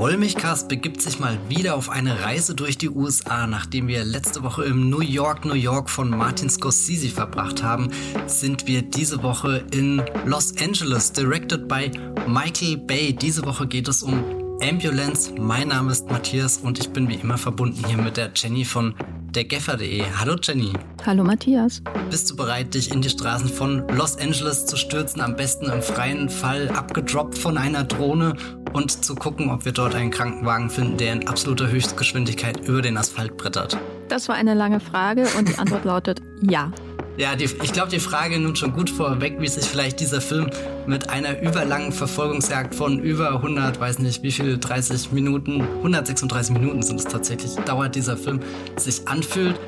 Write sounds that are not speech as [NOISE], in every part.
Wollmilchcast begibt sich mal wieder auf eine Reise durch die USA. Nachdem wir letzte Woche im New York, New York von Martin Scorsese verbracht haben, sind wir diese Woche in Los Angeles, directed by Michael Bay. Diese Woche geht es um Ambulance. Mein Name ist Matthias und ich bin wie immer verbunden hier mit der Jenny von dergeffer.de. Hallo Jenny. Hallo Matthias. Bist du bereit, dich in die Straßen von Los Angeles zu stürzen? Am besten im freien Fall abgedroppt von einer Drohne und zu gucken, ob wir dort einen Krankenwagen finden, der in absoluter Höchstgeschwindigkeit über den Asphalt brettert? Das war eine lange Frage und die Antwort lautet ja. Ja, die, ich glaube, die Frage nimmt schon gut vorweg, wie sich vielleicht dieser Film mit einer überlangen Verfolgungsjagd von über 100, weiß nicht wie viele, 30 Minuten, 136 Minuten sind es tatsächlich, dauert dieser Film, sich anfühlt.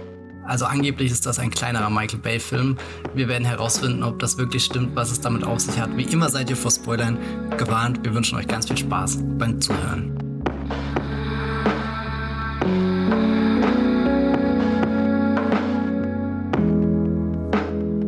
Also angeblich ist das ein kleinerer Michael Bay-Film. Wir werden herausfinden, ob das wirklich stimmt, was es damit auf sich hat. Wie immer seid ihr vor Spoilern gewarnt. Wir wünschen euch ganz viel Spaß beim Zuhören.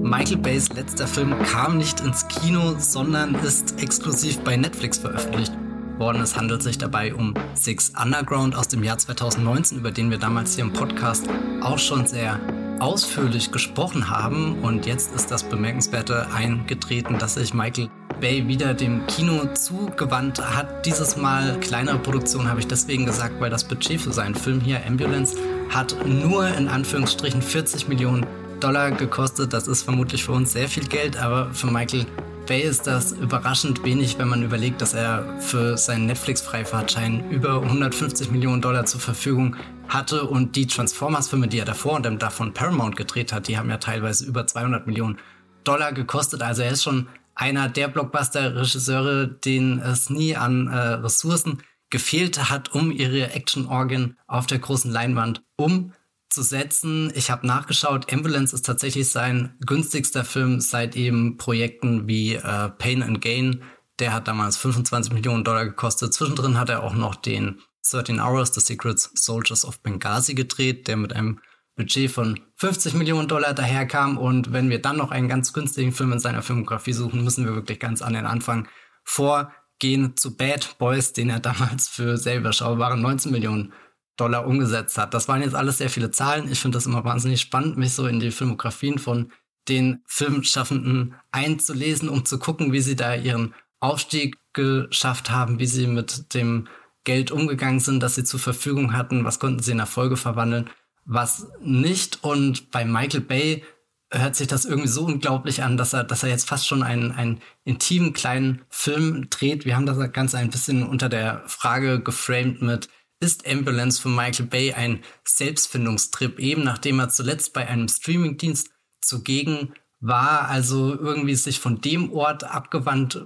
Michael Bays letzter Film kam nicht ins Kino, sondern ist exklusiv bei Netflix veröffentlicht worden. Es handelt sich dabei um Six Underground aus dem Jahr 2019, über den wir damals hier im Podcast auch schon sehr ausführlich gesprochen haben. Und jetzt ist das Bemerkenswerte eingetreten, dass sich Michael Bay wieder dem Kino zugewandt hat. Dieses Mal kleinere Produktion habe ich deswegen gesagt, weil das Budget für seinen Film hier, Ambulance, hat nur in Anführungsstrichen 40 Millionen Dollar gekostet. Das ist vermutlich für uns sehr viel Geld, aber für Michael Bay ist das überraschend wenig, wenn man überlegt, dass er für seinen Netflix-Freifahrtschein über 150 Millionen Dollar zur Verfügung hatte und die Transformers-Filme, die er davor und davon Paramount gedreht hat, die haben ja teilweise über 200 Millionen Dollar gekostet. Also er ist schon einer der Blockbuster-Regisseure, denen es nie an äh, Ressourcen gefehlt hat, um ihre Action-Organ auf der großen Leinwand um zu setzen. Ich habe nachgeschaut, Ambulance ist tatsächlich sein günstigster Film seit eben Projekten wie äh, Pain and Gain. Der hat damals 25 Millionen Dollar gekostet. Zwischendrin hat er auch noch den 13 Hours, The Secrets Soldiers of Benghazi gedreht, der mit einem Budget von 50 Millionen Dollar daherkam. Und wenn wir dann noch einen ganz günstigen Film in seiner Filmografie suchen, müssen wir wirklich ganz an den Anfang vorgehen zu Bad Boys, den er [LAUGHS] damals für sehr überschaubare 19 Millionen Dollar umgesetzt hat. Das waren jetzt alles sehr viele Zahlen. Ich finde das immer wahnsinnig spannend, mich so in die Filmografien von den Filmschaffenden einzulesen, um zu gucken, wie sie da ihren Aufstieg geschafft haben, wie sie mit dem Geld umgegangen sind, das sie zur Verfügung hatten, was konnten sie in Erfolge verwandeln, was nicht. Und bei Michael Bay hört sich das irgendwie so unglaublich an, dass er, dass er jetzt fast schon einen, einen intimen kleinen Film dreht. Wir haben das Ganze ein bisschen unter der Frage geframed mit, ist Ambulance von Michael Bay ein Selbstfindungstrip, eben nachdem er zuletzt bei einem Streamingdienst zugegen war, also irgendwie sich von dem Ort abgewandt,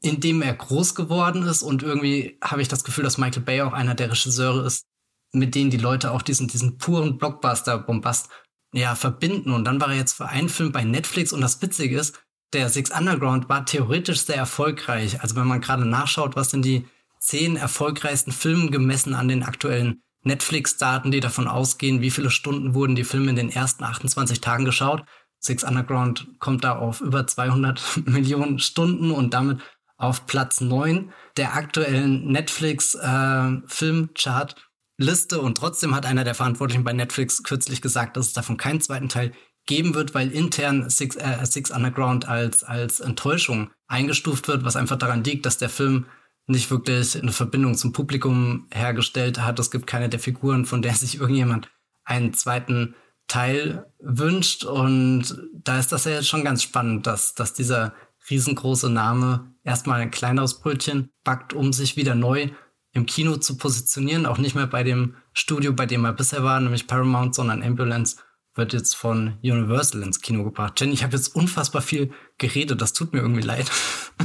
in dem er groß geworden ist. Und irgendwie habe ich das Gefühl, dass Michael Bay auch einer der Regisseure ist, mit denen die Leute auch diesen, diesen puren Blockbuster-Bombast ja, verbinden. Und dann war er jetzt für einen Film bei Netflix und das Witzige ist, der Six Underground war theoretisch sehr erfolgreich. Also wenn man gerade nachschaut, was denn die zehn erfolgreichsten Filmen gemessen an den aktuellen Netflix-Daten, die davon ausgehen, wie viele Stunden wurden die Filme in den ersten 28 Tagen geschaut. Six Underground kommt da auf über 200 [LAUGHS] Millionen Stunden und damit auf Platz 9 der aktuellen Netflix-Filmchart. Äh, Liste und trotzdem hat einer der Verantwortlichen bei Netflix kürzlich gesagt, dass es davon keinen zweiten Teil geben wird, weil intern Six, äh, Six Underground als, als Enttäuschung eingestuft wird, was einfach daran liegt, dass der Film nicht wirklich eine Verbindung zum Publikum hergestellt hat. Es gibt keine der Figuren, von der [LAUGHS] sich irgendjemand einen zweiten Teil wünscht. Und da ist das ja jetzt schon ganz spannend, dass, dass dieser riesengroße Name erstmal ein kleineres Brötchen backt, um sich wieder neu im Kino zu positionieren. Auch nicht mehr bei dem Studio, bei dem er bisher war, nämlich Paramount, sondern Ambulance wird jetzt von Universal ins Kino gebracht. Jenny, ich habe jetzt unfassbar viel geredet. Das tut mir irgendwie leid.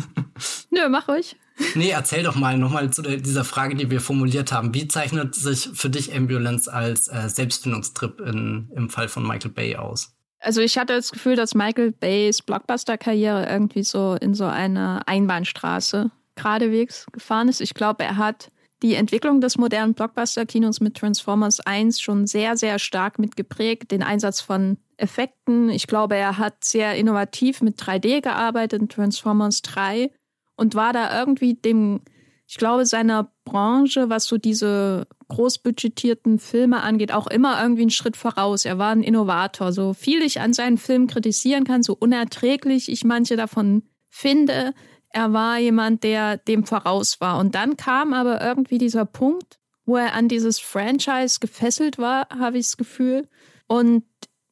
[LAUGHS] Nö, mach ruhig. Nee, erzähl doch mal nochmal zu der, dieser Frage, die wir formuliert haben. Wie zeichnet sich für dich Ambulance als äh, Selbstfindungstrip in, im Fall von Michael Bay aus? Also ich hatte das Gefühl, dass Michael Bays Blockbuster-Karriere irgendwie so in so eine Einbahnstraße geradewegs gefahren ist. Ich glaube, er hat die Entwicklung des modernen Blockbuster-Kinos mit Transformers 1 schon sehr, sehr stark mitgeprägt. Den Einsatz von Effekten. Ich glaube, er hat sehr innovativ mit 3D gearbeitet in Transformers 3 und war da irgendwie dem ich glaube, seiner Branche, was so diese großbudgetierten Filme angeht, auch immer irgendwie einen Schritt voraus. Er war ein Innovator. So viel ich an seinen Filmen kritisieren kann, so unerträglich ich manche davon finde, er war jemand, der dem voraus war. Und dann kam aber irgendwie dieser Punkt, wo er an dieses Franchise gefesselt war, habe ich das Gefühl, und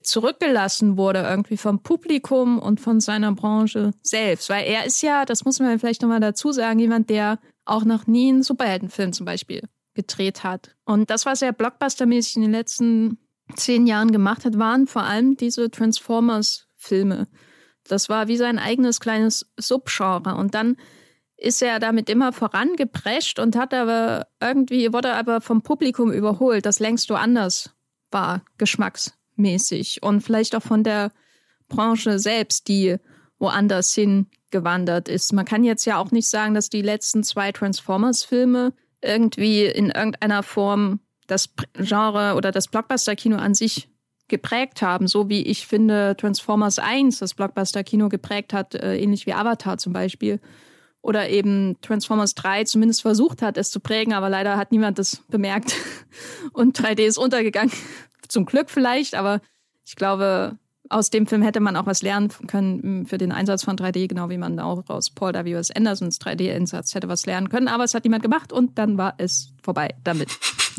zurückgelassen wurde irgendwie vom Publikum und von seiner Branche selbst. Weil er ist ja, das muss man vielleicht nochmal dazu sagen, jemand, der auch noch nie einen Superheldenfilm zum Beispiel gedreht hat. Und das, was er blockbustermäßig in den letzten zehn Jahren gemacht hat, waren vor allem diese Transformers-Filme. Das war wie sein eigenes kleines Subgenre. Und dann ist er damit immer vorangeprescht und hat aber irgendwie, wurde aber vom Publikum überholt, das längst woanders war, geschmacksmäßig. Und vielleicht auch von der Branche selbst, die woanders hingewandert ist. Man kann jetzt ja auch nicht sagen, dass die letzten zwei Transformers-Filme irgendwie in irgendeiner Form das Genre oder das Blockbuster-Kino an sich geprägt haben, so wie ich finde Transformers 1 das Blockbuster-Kino geprägt hat, äh, ähnlich wie Avatar zum Beispiel. Oder eben Transformers 3 zumindest versucht hat, es zu prägen, aber leider hat niemand das bemerkt. [LAUGHS] Und 3D ist untergegangen. [LAUGHS] Zum Glück vielleicht, aber ich glaube, aus dem Film hätte man auch was lernen können für den Einsatz von 3D, genau wie man auch aus Paul W.S. Andersons 3D-Einsatz hätte was lernen können. Aber es hat niemand gemacht und dann war es vorbei damit.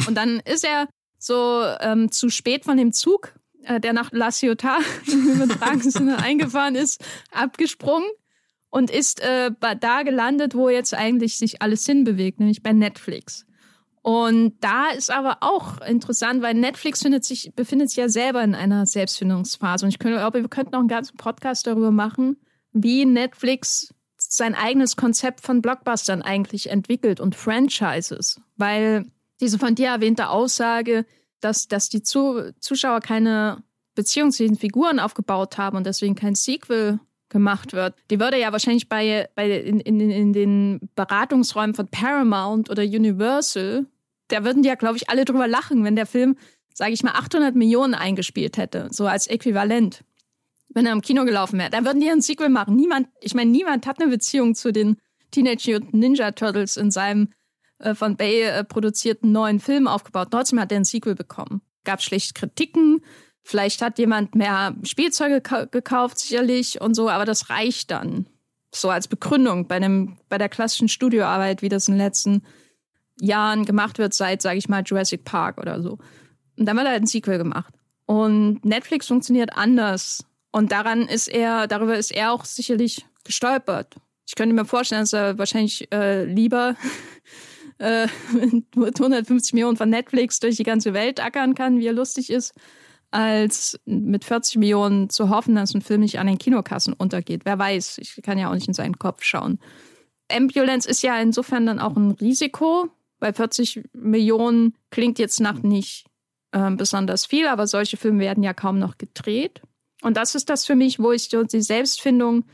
Und dann ist er so ähm, zu spät von dem Zug, äh, der nach La Ciotat im übertragenen Sinne eingefahren ist, abgesprungen und ist äh, da gelandet, wo jetzt eigentlich sich alles hinbewegt, nämlich bei Netflix. Und da ist aber auch interessant, weil Netflix sich, befindet sich ja selber in einer Selbstfindungsphase. Und ich glaube, wir könnten auch einen ganzen Podcast darüber machen, wie Netflix sein eigenes Konzept von Blockbustern eigentlich entwickelt und Franchises. Weil diese von dir erwähnte Aussage, dass, dass die Zuschauer keine Beziehung zu den Figuren aufgebaut haben und deswegen kein Sequel gemacht wird. Die würde ja wahrscheinlich bei, bei in, in, in den Beratungsräumen von Paramount oder Universal, da würden die ja, glaube ich, alle drüber lachen, wenn der Film, sage ich mal, 800 Millionen eingespielt hätte, so als Äquivalent. Wenn er im Kino gelaufen wäre, da würden die ein Sequel machen. Niemand, ich meine, niemand hat eine Beziehung zu den Teenage Ninja Turtles in seinem äh, von Bay äh, produzierten neuen Film aufgebaut. Trotzdem hat er ein Sequel bekommen. Gab schlecht Kritiken, Vielleicht hat jemand mehr Spielzeuge gekauft, sicherlich und so, aber das reicht dann. So als Begründung bei, dem, bei der klassischen Studioarbeit, wie das in den letzten Jahren gemacht wird, seit, sage ich mal, Jurassic Park oder so. Und dann wird halt ein Sequel gemacht. Und Netflix funktioniert anders. Und daran ist er, darüber ist er auch sicherlich gestolpert. Ich könnte mir vorstellen, dass er wahrscheinlich äh, lieber [LAUGHS] äh, [LAUGHS] mit 150 Millionen von Netflix durch die ganze Welt ackern kann, wie er lustig ist, als mit 40 Millionen zu hoffen, dass ein Film nicht an den Kinokassen untergeht. Wer weiß, ich kann ja auch nicht in seinen Kopf schauen. Ambulance ist ja insofern dann auch ein Risiko, weil 40 Millionen klingt jetzt nach nicht äh, besonders viel, aber solche Filme werden ja kaum noch gedreht. Und das ist das für mich, wo ich die Selbstfindung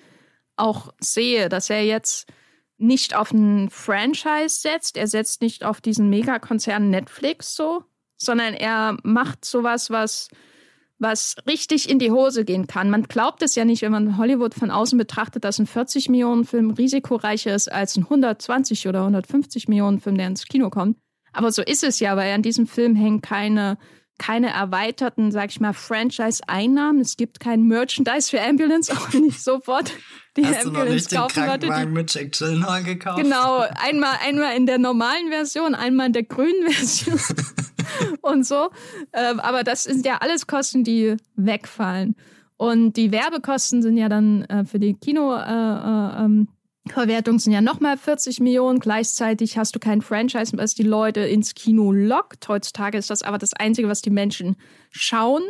auch sehe, dass er jetzt nicht auf ein Franchise setzt, er setzt nicht auf diesen Megakonzern Netflix so, sondern er macht sowas, was, was richtig in die Hose gehen kann. Man glaubt es ja nicht, wenn man Hollywood von außen betrachtet, dass ein 40 Millionen Film risikoreicher ist als ein 120 oder 150 Millionen Film, der ins Kino kommt. Aber so ist es ja, weil an diesem Film hängen keine keine erweiterten, sag ich mal, Franchise-Einnahmen. Es gibt kein Merchandise für Ambulance, [LAUGHS] auch nicht sofort die Hast Ambulance du noch nicht den Krankenwagen mit Jack Gyllenhaal gekauft? Genau, einmal, einmal in der normalen Version, einmal in der grünen [LAUGHS] Version. [LAUGHS] und so. Ähm, aber das sind ja alles Kosten, die wegfallen. Und die Werbekosten sind ja dann äh, für die Kinoverwertung äh, äh, ähm, sind ja nochmal 40 Millionen. Gleichzeitig hast du kein Franchise, was die Leute ins Kino lockt. Heutzutage ist das aber das Einzige, was die Menschen schauen.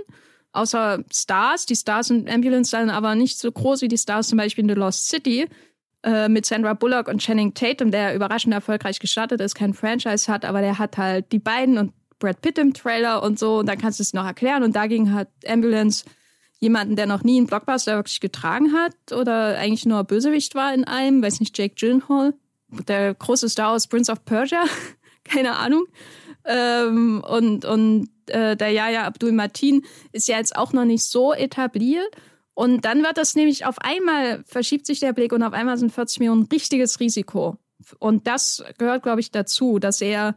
Außer Stars. Die Stars in Ambulance sind aber nicht so groß wie die Stars zum Beispiel in The Lost City äh, mit Sandra Bullock und Channing Tatum, der überraschend erfolgreich gestartet ist, kein Franchise hat, aber der hat halt die beiden und Brad Pitt im Trailer und so. Und dann kannst du es noch erklären. Und dagegen hat Ambulance jemanden, der noch nie einen Blockbuster wirklich getragen hat oder eigentlich nur Bösewicht war in einem, weiß nicht, Jake Gyllenhaal, der große Star aus Prince of Persia, [LAUGHS] keine Ahnung. Ähm, und und äh, der Yaya Abdul Martin ist ja jetzt auch noch nicht so etabliert. Und dann wird das nämlich auf einmal, verschiebt sich der Blick und auf einmal sind 40 Millionen richtiges Risiko Und das gehört, glaube ich, dazu, dass er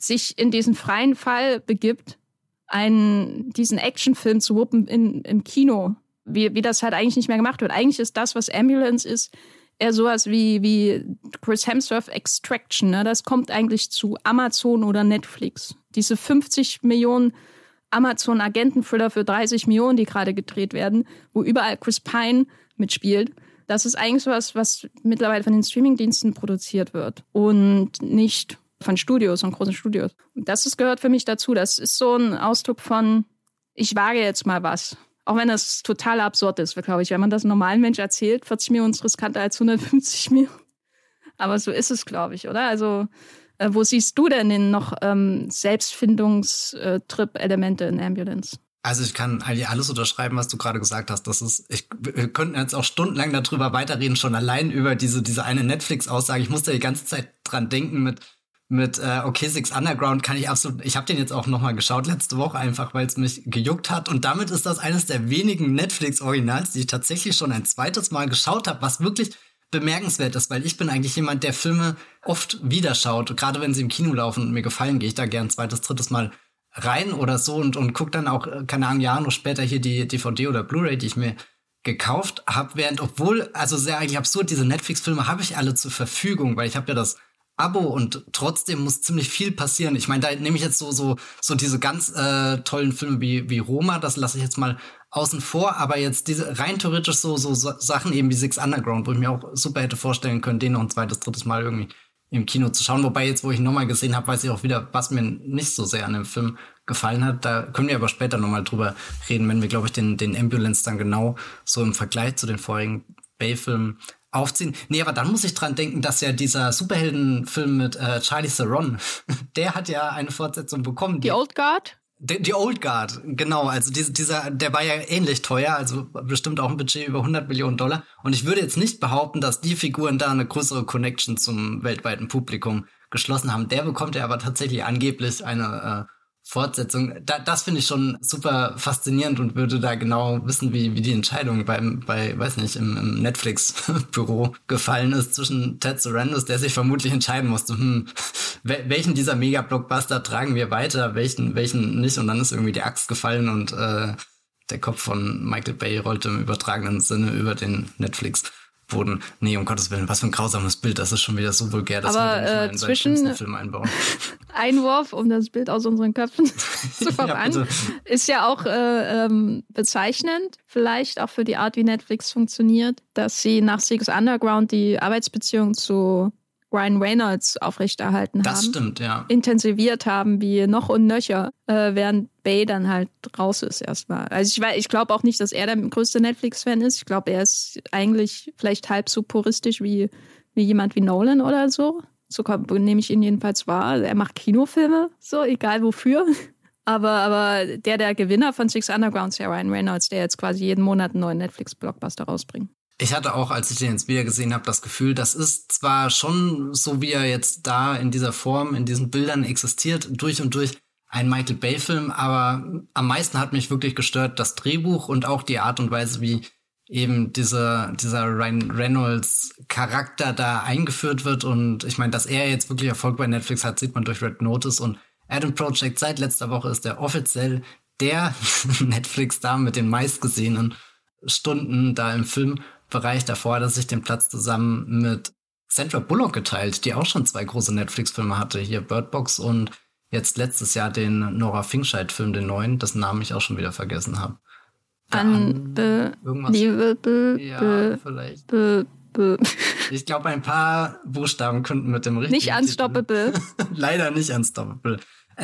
sich in diesen freien Fall begibt, einen, diesen Actionfilm zu wuppen in, im Kino, wie, wie das halt eigentlich nicht mehr gemacht wird. Eigentlich ist das, was Ambulance ist, eher sowas wie, wie Chris Hemsworth Extraction. Ne? Das kommt eigentlich zu Amazon oder Netflix. Diese 50 Millionen Amazon-Agenten-Thriller für 30 Millionen, die gerade gedreht werden, wo überall Chris Pine mitspielt. Das ist eigentlich sowas, was mittlerweile von den Streamingdiensten produziert wird und nicht von Studios und großen Studios. Und das ist, gehört für mich dazu. Das ist so ein Ausdruck von, ich wage jetzt mal was. Auch wenn das total absurd ist, glaube ich. Wenn man das einem normalen Mensch erzählt, 40 Millionen ist riskanter als 150 [LAUGHS] Millionen. Aber so ist es, glaube ich, oder? Also, äh, wo siehst du denn den noch ähm, Selbstfindungstrip-Elemente in Ambulance? Also ich kann eigentlich alles unterschreiben, was du gerade gesagt hast. Das ist, ich, wir könnten jetzt auch stundenlang darüber weiterreden, schon allein über diese, diese eine Netflix-Aussage. Ich musste die ganze Zeit dran denken mit, mit äh, Okay Six Underground kann ich absolut. Ich habe den jetzt auch noch mal geschaut letzte Woche einfach, weil es mich gejuckt hat und damit ist das eines der wenigen Netflix Originals, die ich tatsächlich schon ein zweites Mal geschaut habe, was wirklich bemerkenswert ist, weil ich bin eigentlich jemand, der Filme oft wieder schaut, gerade wenn sie im Kino laufen und mir gefallen, gehe ich da gern zweites, drittes Mal rein oder so und und guck dann auch äh, keine Ahnung Jahre noch später hier die DVD oder Blu-ray, die ich mir gekauft habe, während obwohl also sehr eigentlich absurd diese Netflix Filme habe ich alle zur Verfügung, weil ich habe ja das Abo und trotzdem muss ziemlich viel passieren. Ich meine, da nehme ich jetzt so so so diese ganz äh, tollen Filme wie wie Roma, das lasse ich jetzt mal außen vor, aber jetzt diese rein theoretisch so so Sachen eben wie Six Underground, wo ich mir auch super hätte vorstellen können, den noch ein zweites, drittes Mal irgendwie im Kino zu schauen. Wobei jetzt, wo ich nochmal gesehen habe, weiß ich auch wieder, was mir nicht so sehr an dem Film gefallen hat. Da können wir aber später nochmal drüber reden, wenn wir, glaube ich, den, den Ambulance dann genau so im Vergleich zu den vorigen Bay-Filmen aufziehen. Nee, aber dann muss ich dran denken, dass ja dieser Superheldenfilm mit äh, Charlie Theron, [LAUGHS] der hat ja eine Fortsetzung bekommen. Die, die Old Guard? Die, die, Old Guard, genau. Also diese, dieser, der war ja ähnlich teuer, also bestimmt auch ein Budget über 100 Millionen Dollar. Und ich würde jetzt nicht behaupten, dass die Figuren da eine größere Connection zum weltweiten Publikum geschlossen haben. Der bekommt ja aber tatsächlich angeblich eine äh, Fortsetzung. Da, das finde ich schon super faszinierend und würde da genau wissen, wie, wie die Entscheidung beim, bei, weiß nicht, im, im Netflix-Büro [LAUGHS] gefallen ist zwischen Ted Sarandos, der sich vermutlich entscheiden musste, hm, welchen dieser Mega-Blockbuster tragen wir weiter, welchen, welchen nicht. Und dann ist irgendwie die Axt gefallen und äh, der Kopf von Michael Bay rollte im übertragenen Sinne über den Netflix wurden. Nee, um Gottes Willen, was für ein grausames Bild. Das ist schon wieder so vulgär, dass Aber, wir nicht äh, zwischen Film einbauen. [LAUGHS] Einwurf, um das Bild aus unseren Köpfen [LAUGHS] zu verbannen, ja, ist ja auch äh, ähm, bezeichnend, vielleicht auch für die Art, wie Netflix funktioniert, dass sie nach Six Underground die Arbeitsbeziehung zu Ryan Reynolds aufrechterhalten das haben. Das stimmt, ja. Intensiviert haben, wie noch und nöcher, äh, während Bay dann halt raus ist erstmal. Also ich, ich glaube auch nicht, dass er der größte Netflix-Fan ist. Ich glaube, er ist eigentlich vielleicht halb so puristisch wie, wie jemand wie Nolan oder so. So nehme ich ihn jedenfalls wahr. Er macht Kinofilme, so egal wofür. [LAUGHS] Aber, aber der, der Gewinner von Six Underground ist ja Ryan Reynolds, der jetzt quasi jeden Monat einen neuen Netflix-Blockbuster rausbringt. Ich hatte auch, als ich den jetzt wieder gesehen habe, das Gefühl, das ist zwar schon so, wie er jetzt da in dieser Form, in diesen Bildern existiert, durch und durch ein Michael Bay-Film, aber am meisten hat mich wirklich gestört das Drehbuch und auch die Art und Weise, wie eben dieser, dieser Ryan Reynolds Charakter da eingeführt wird. Und ich meine, dass er jetzt wirklich Erfolg bei Netflix hat, sieht man durch Red Notice und Adam Project. Seit letzter Woche ist er offiziell der [LAUGHS] Netflix-Star mit den meistgesehenen Stunden da im Film Bereich. Davor hat er sich den Platz zusammen mit Sandra Bullock geteilt, die auch schon zwei große Netflix-Filme hatte. Hier Bird Box und jetzt letztes Jahr den Nora Finkscheid-Film, den neuen, dessen Namen ich auch schon wieder vergessen habe. Unbelievable. Ja, vielleicht. Be, be. Ich glaube, ein paar Buchstaben könnten mit dem richtigen. Nicht unstoppable. [LAUGHS] Leider nicht unstoppable.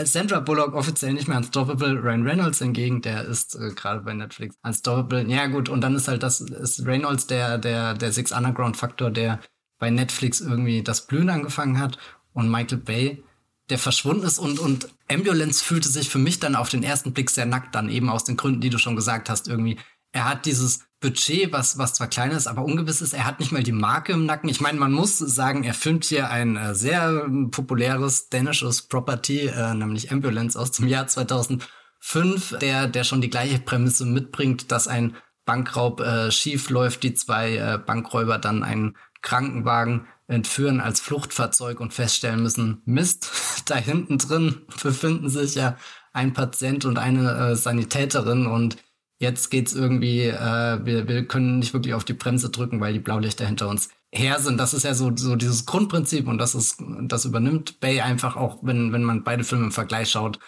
Sandra Bullock offiziell nicht mehr Unstoppable, Ryan Reynolds hingegen, der ist äh, gerade bei Netflix Unstoppable. Ja gut, und dann ist halt das, ist Reynolds der, der, der Six Underground Faktor, der bei Netflix irgendwie das Blühen angefangen hat und Michael Bay, der verschwunden ist und, und Ambulance fühlte sich für mich dann auf den ersten Blick sehr nackt dann eben aus den Gründen, die du schon gesagt hast, irgendwie. Er hat dieses Budget, was, was zwar klein ist, aber ungewiss ist. Er hat nicht mal die Marke im Nacken. Ich meine, man muss sagen, er filmt hier ein äh, sehr populäres dänisches Property, äh, nämlich Ambulance aus dem Jahr 2005, der, der schon die gleiche Prämisse mitbringt, dass ein Bankraub äh, schief läuft, die zwei äh, Bankräuber dann einen Krankenwagen entführen als Fluchtfahrzeug und feststellen müssen, Mist, [LAUGHS] da hinten drin befinden sich ja ein Patient und eine äh, Sanitäterin und jetzt geht's irgendwie, äh, wir, wir können nicht wirklich auf die Bremse drücken, weil die Blaulichter hinter uns her sind. Das ist ja so, so dieses Grundprinzip und das ist, das übernimmt Bay einfach auch, wenn, wenn man beide Filme im Vergleich schaut.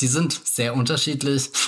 Die sind sehr unterschiedlich. [LAUGHS]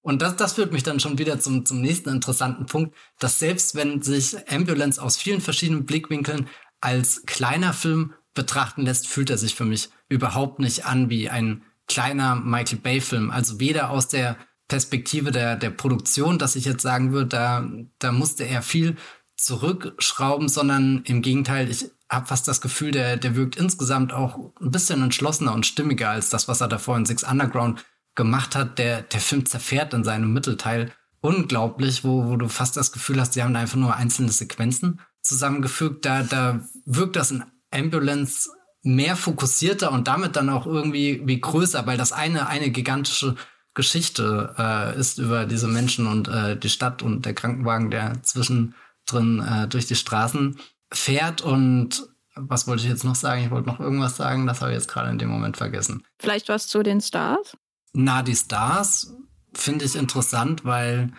Und das, das führt mich dann schon wieder zum, zum nächsten interessanten Punkt, dass selbst wenn sich Ambulance aus vielen verschiedenen Blickwinkeln als kleiner Film betrachten lässt, fühlt er sich für mich überhaupt nicht an wie ein kleiner Michael Bay-Film. Also weder aus der Perspektive der, der Produktion, dass ich jetzt sagen würde, da, da musste er viel zurückschrauben, sondern im Gegenteil, ich habe fast das Gefühl, der, der wirkt insgesamt auch ein bisschen entschlossener und stimmiger als das, was er davor in Six Underground gemacht hat. Der, der Film zerfährt in seinem Mittelteil unglaublich, wo, wo du fast das Gefühl hast, sie haben da einfach nur einzelne Sequenzen zusammengefügt. Da, da wirkt das in Ambulance mehr fokussierter und damit dann auch irgendwie wie größer, weil das eine eine gigantische Geschichte äh, ist über diese Menschen und äh, die Stadt und der Krankenwagen, der zwischendrin äh, durch die Straßen fährt und was wollte ich jetzt noch sagen? Ich wollte noch irgendwas sagen, das habe ich jetzt gerade in dem Moment vergessen. Vielleicht was zu den Stars? Na, die Stars finde ich interessant, weil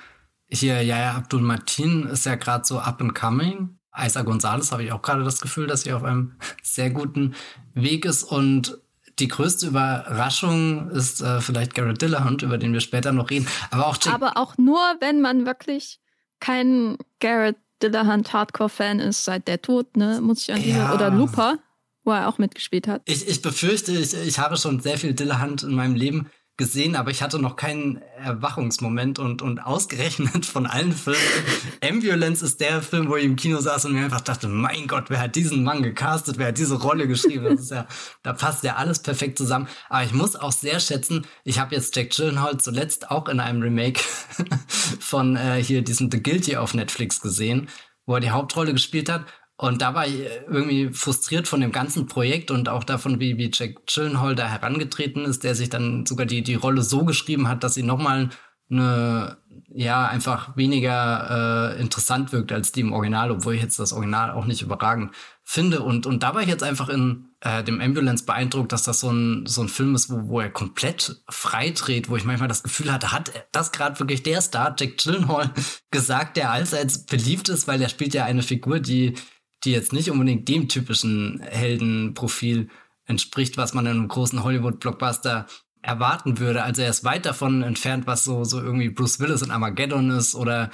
hier Yaya Abdul Matin ist ja gerade so up and coming. Isa Gonzalez habe ich auch gerade das Gefühl, dass sie auf einem [LAUGHS] sehr guten Weg ist und die größte Überraschung ist äh, vielleicht Garrett Dillahunt, über den wir später noch reden. Aber auch, Jack Aber auch nur, wenn man wirklich kein Garrett Dillahunt Hardcore-Fan ist seit der Tod, ne? Muss ich an diese, ja. oder Looper, wo er auch mitgespielt hat. Ich, ich befürchte, ich, ich habe schon sehr viel Dillahunt in meinem Leben gesehen, aber ich hatte noch keinen Erwachungsmoment und, und ausgerechnet von allen Filmen. [LAUGHS] Ambulance ist der Film, wo ich im Kino saß und mir einfach dachte, mein Gott, wer hat diesen Mann gecastet, wer hat diese Rolle geschrieben? Das ist ja, da passt ja alles perfekt zusammen. Aber ich muss auch sehr schätzen, ich habe jetzt Jack Gyllenhaal zuletzt auch in einem Remake [LAUGHS] von äh, hier diesem The Guilty auf Netflix gesehen, wo er die Hauptrolle gespielt hat. Und da war ich irgendwie frustriert von dem ganzen Projekt und auch davon, wie, wie Jack Gyllenhaal da herangetreten ist, der sich dann sogar die, die Rolle so geschrieben hat, dass sie nochmal eine, ja, einfach weniger äh, interessant wirkt als die im Original, obwohl ich jetzt das Original auch nicht überragend finde. Und, und da war ich jetzt einfach in äh, dem Ambulance beeindruckt, dass das so ein, so ein Film ist, wo, wo er komplett frei dreht, wo ich manchmal das Gefühl hatte, hat das gerade wirklich der Star, Jack Gyllenhaal, [LAUGHS] gesagt, der allseits beliebt ist, weil er spielt ja eine Figur, die die jetzt nicht unbedingt dem typischen Heldenprofil entspricht, was man in einem großen Hollywood-Blockbuster erwarten würde. Also er ist weit davon entfernt, was so, so irgendwie Bruce Willis in Armageddon ist oder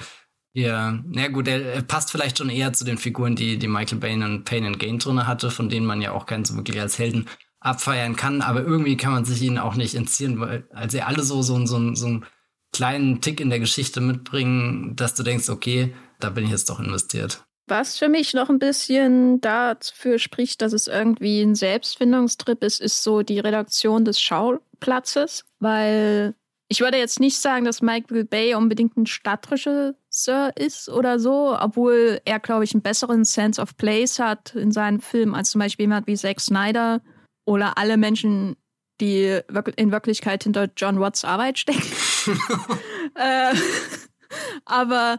ja, na gut, er passt vielleicht schon eher zu den Figuren, die, die Michael Bay in Pain and Gain drin hatte, von denen man ja auch keinen so wirklich als Helden abfeiern kann, aber irgendwie kann man sich ihnen auch nicht entziehen, weil als sie alle so, so, so, so einen kleinen Tick in der Geschichte mitbringen, dass du denkst, okay, da bin ich jetzt doch investiert. Was für mich noch ein bisschen dafür spricht, dass es irgendwie ein Selbstfindungstrip ist, ist so die Redaktion des Schauplatzes, weil ich würde jetzt nicht sagen, dass Michael Bay unbedingt ein Stadtregisseur ist oder so, obwohl er, glaube ich, einen besseren Sense of Place hat in seinen Filmen als zum Beispiel jemand wie Zack Snyder oder alle Menschen, die in Wirklichkeit hinter John Watts Arbeit stecken. [LAUGHS] äh, [LAUGHS] aber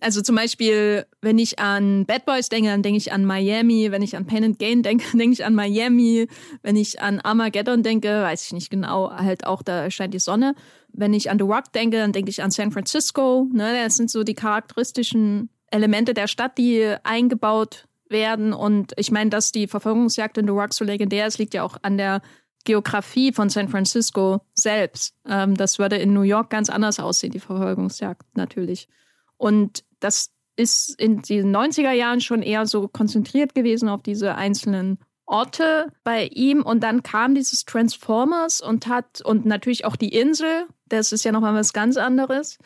also zum Beispiel, wenn ich an Bad Boys denke, dann denke ich an Miami. Wenn ich an Pain and Gain denke, [LAUGHS] denke ich an Miami. Wenn ich an Armageddon denke, weiß ich nicht genau, halt auch da scheint die Sonne. Wenn ich an The Rock denke, dann denke ich an San Francisco. Ne? Das sind so die charakteristischen Elemente der Stadt, die eingebaut werden. Und ich meine, dass die Verfolgungsjagd in The Rock so legendär ist, liegt ja auch an der Geografie von San Francisco selbst. Ähm, das würde in New York ganz anders aussehen, die Verfolgungsjagd natürlich. Und das ist in den 90er Jahren schon eher so konzentriert gewesen auf diese einzelnen Orte bei ihm und dann kam dieses Transformers und hat und natürlich auch die Insel, das ist ja nochmal was ganz anderes.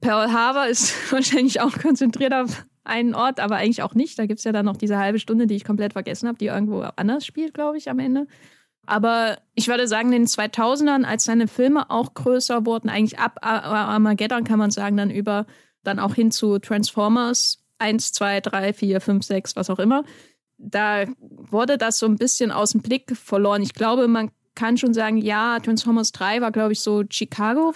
Pearl Harbor ist [LAUGHS] wahrscheinlich auch konzentriert auf einen Ort, aber eigentlich auch nicht. Da gibt es ja dann noch diese halbe Stunde, die ich komplett vergessen habe, die irgendwo anders spielt, glaube ich, am Ende. Aber ich würde sagen, in den 2000ern, als seine Filme auch größer wurden, eigentlich ab Armageddon kann man sagen, dann über dann auch hin zu Transformers 1, 2, 3, 4, 5, 6, was auch immer. Da wurde das so ein bisschen aus dem Blick verloren. Ich glaube, man kann schon sagen, ja, Transformers 3 war, glaube ich, so Chicago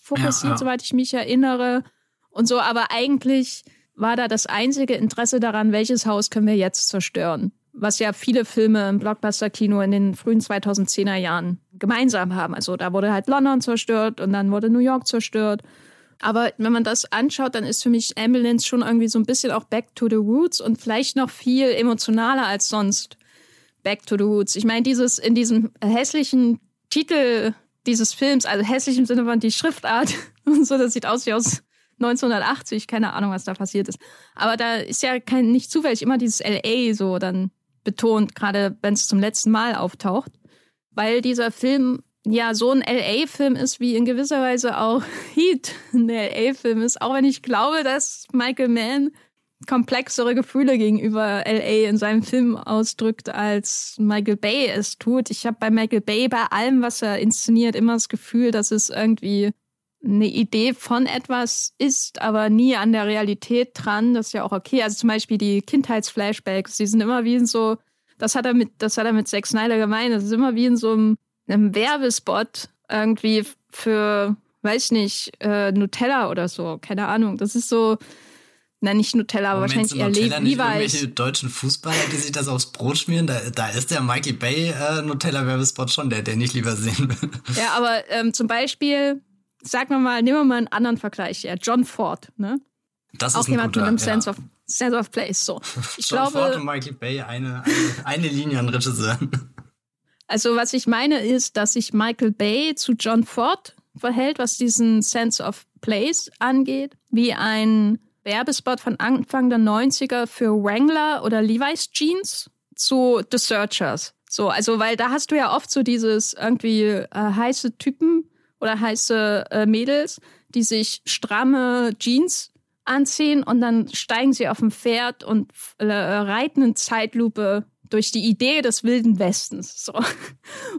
fokussiert, ja, soweit ich mich erinnere. Und so, aber eigentlich war da das einzige Interesse daran, welches Haus können wir jetzt zerstören. Was ja viele Filme im Blockbuster-Kino in den frühen 2010er Jahren gemeinsam haben. Also da wurde halt London zerstört und dann wurde New York zerstört. Aber wenn man das anschaut, dann ist für mich Ambulance schon irgendwie so ein bisschen auch Back to the Roots und vielleicht noch viel emotionaler als sonst. Back to the Roots. Ich meine, dieses in diesem hässlichen Titel dieses Films, also hässlich im Sinne von die Schriftart [LAUGHS] und so, das sieht aus wie aus 1980, keine Ahnung, was da passiert ist. Aber da ist ja kein, nicht zufällig immer dieses LA so dann betont, gerade wenn es zum letzten Mal auftaucht. Weil dieser Film ja so ein LA-Film ist, wie in gewisser Weise auch [LAUGHS] Heat ein LA-Film ist. Auch wenn ich glaube, dass Michael Mann komplexere Gefühle gegenüber LA in seinem Film ausdrückt, als Michael Bay es tut. Ich habe bei Michael Bay bei allem, was er inszeniert, immer das Gefühl, dass es irgendwie eine Idee von etwas ist, aber nie an der Realität dran. Das ist ja auch okay. Also zum Beispiel die Kindheitsflashbacks, die sind immer wie in so, das hat er mit, das hat er mit Zack Snyder gemeint, das ist immer wie in so einem, einem Werbespot irgendwie für, weiß nicht, äh, Nutella oder so, keine Ahnung. Das ist so, na nicht Nutella, aber wahrscheinlich eher Nutella nicht irgendwelche deutschen Fußballer, die sich das aufs Brot schmieren? Da, da ist der Michael Bay äh, Nutella-Werbespot schon der, der nicht lieber sehen will. Ja, aber ähm, zum Beispiel sagen wir mal, nehmen wir mal einen anderen Vergleich. Ja, John Ford, ne? Das ist Auch jemand guter, mit einem ja. Sense, of, Sense of Place. So. Ich John glaube, Ford und Michael Bay, eine, eine, eine Linie an Regisseuren. Also was ich meine ist, dass sich Michael Bay zu John Ford verhält, was diesen Sense of Place angeht, wie ein Werbespot von Anfang der 90er für Wrangler oder Levi's Jeans zu The Searchers. So, also weil da hast du ja oft so dieses irgendwie äh, heiße Typen oder heiße äh, Mädels, die sich stramme Jeans anziehen und dann steigen sie auf ein Pferd und äh, reiten in Zeitlupe durch die Idee des Wilden Westens. So.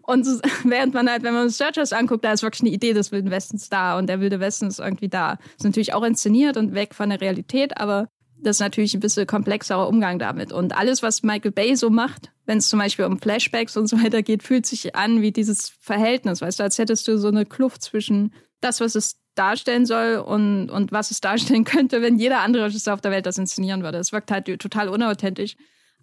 Und während man halt, wenn man Searchers anguckt, da ist wirklich eine Idee des Wilden Westens da und der Wilde Westen ist irgendwie da. Ist natürlich auch inszeniert und weg von der Realität, aber das ist natürlich ein bisschen komplexerer Umgang damit. Und alles, was Michael Bay so macht, wenn es zum Beispiel um Flashbacks und so weiter geht, fühlt sich an wie dieses Verhältnis. Weißt du, als hättest du so eine Kluft zwischen das, was es darstellen soll und, und was es darstellen [LAUGHS] könnte, wenn jeder andere Regisseur auf der Welt das inszenieren würde. Es wirkt halt total unauthentisch.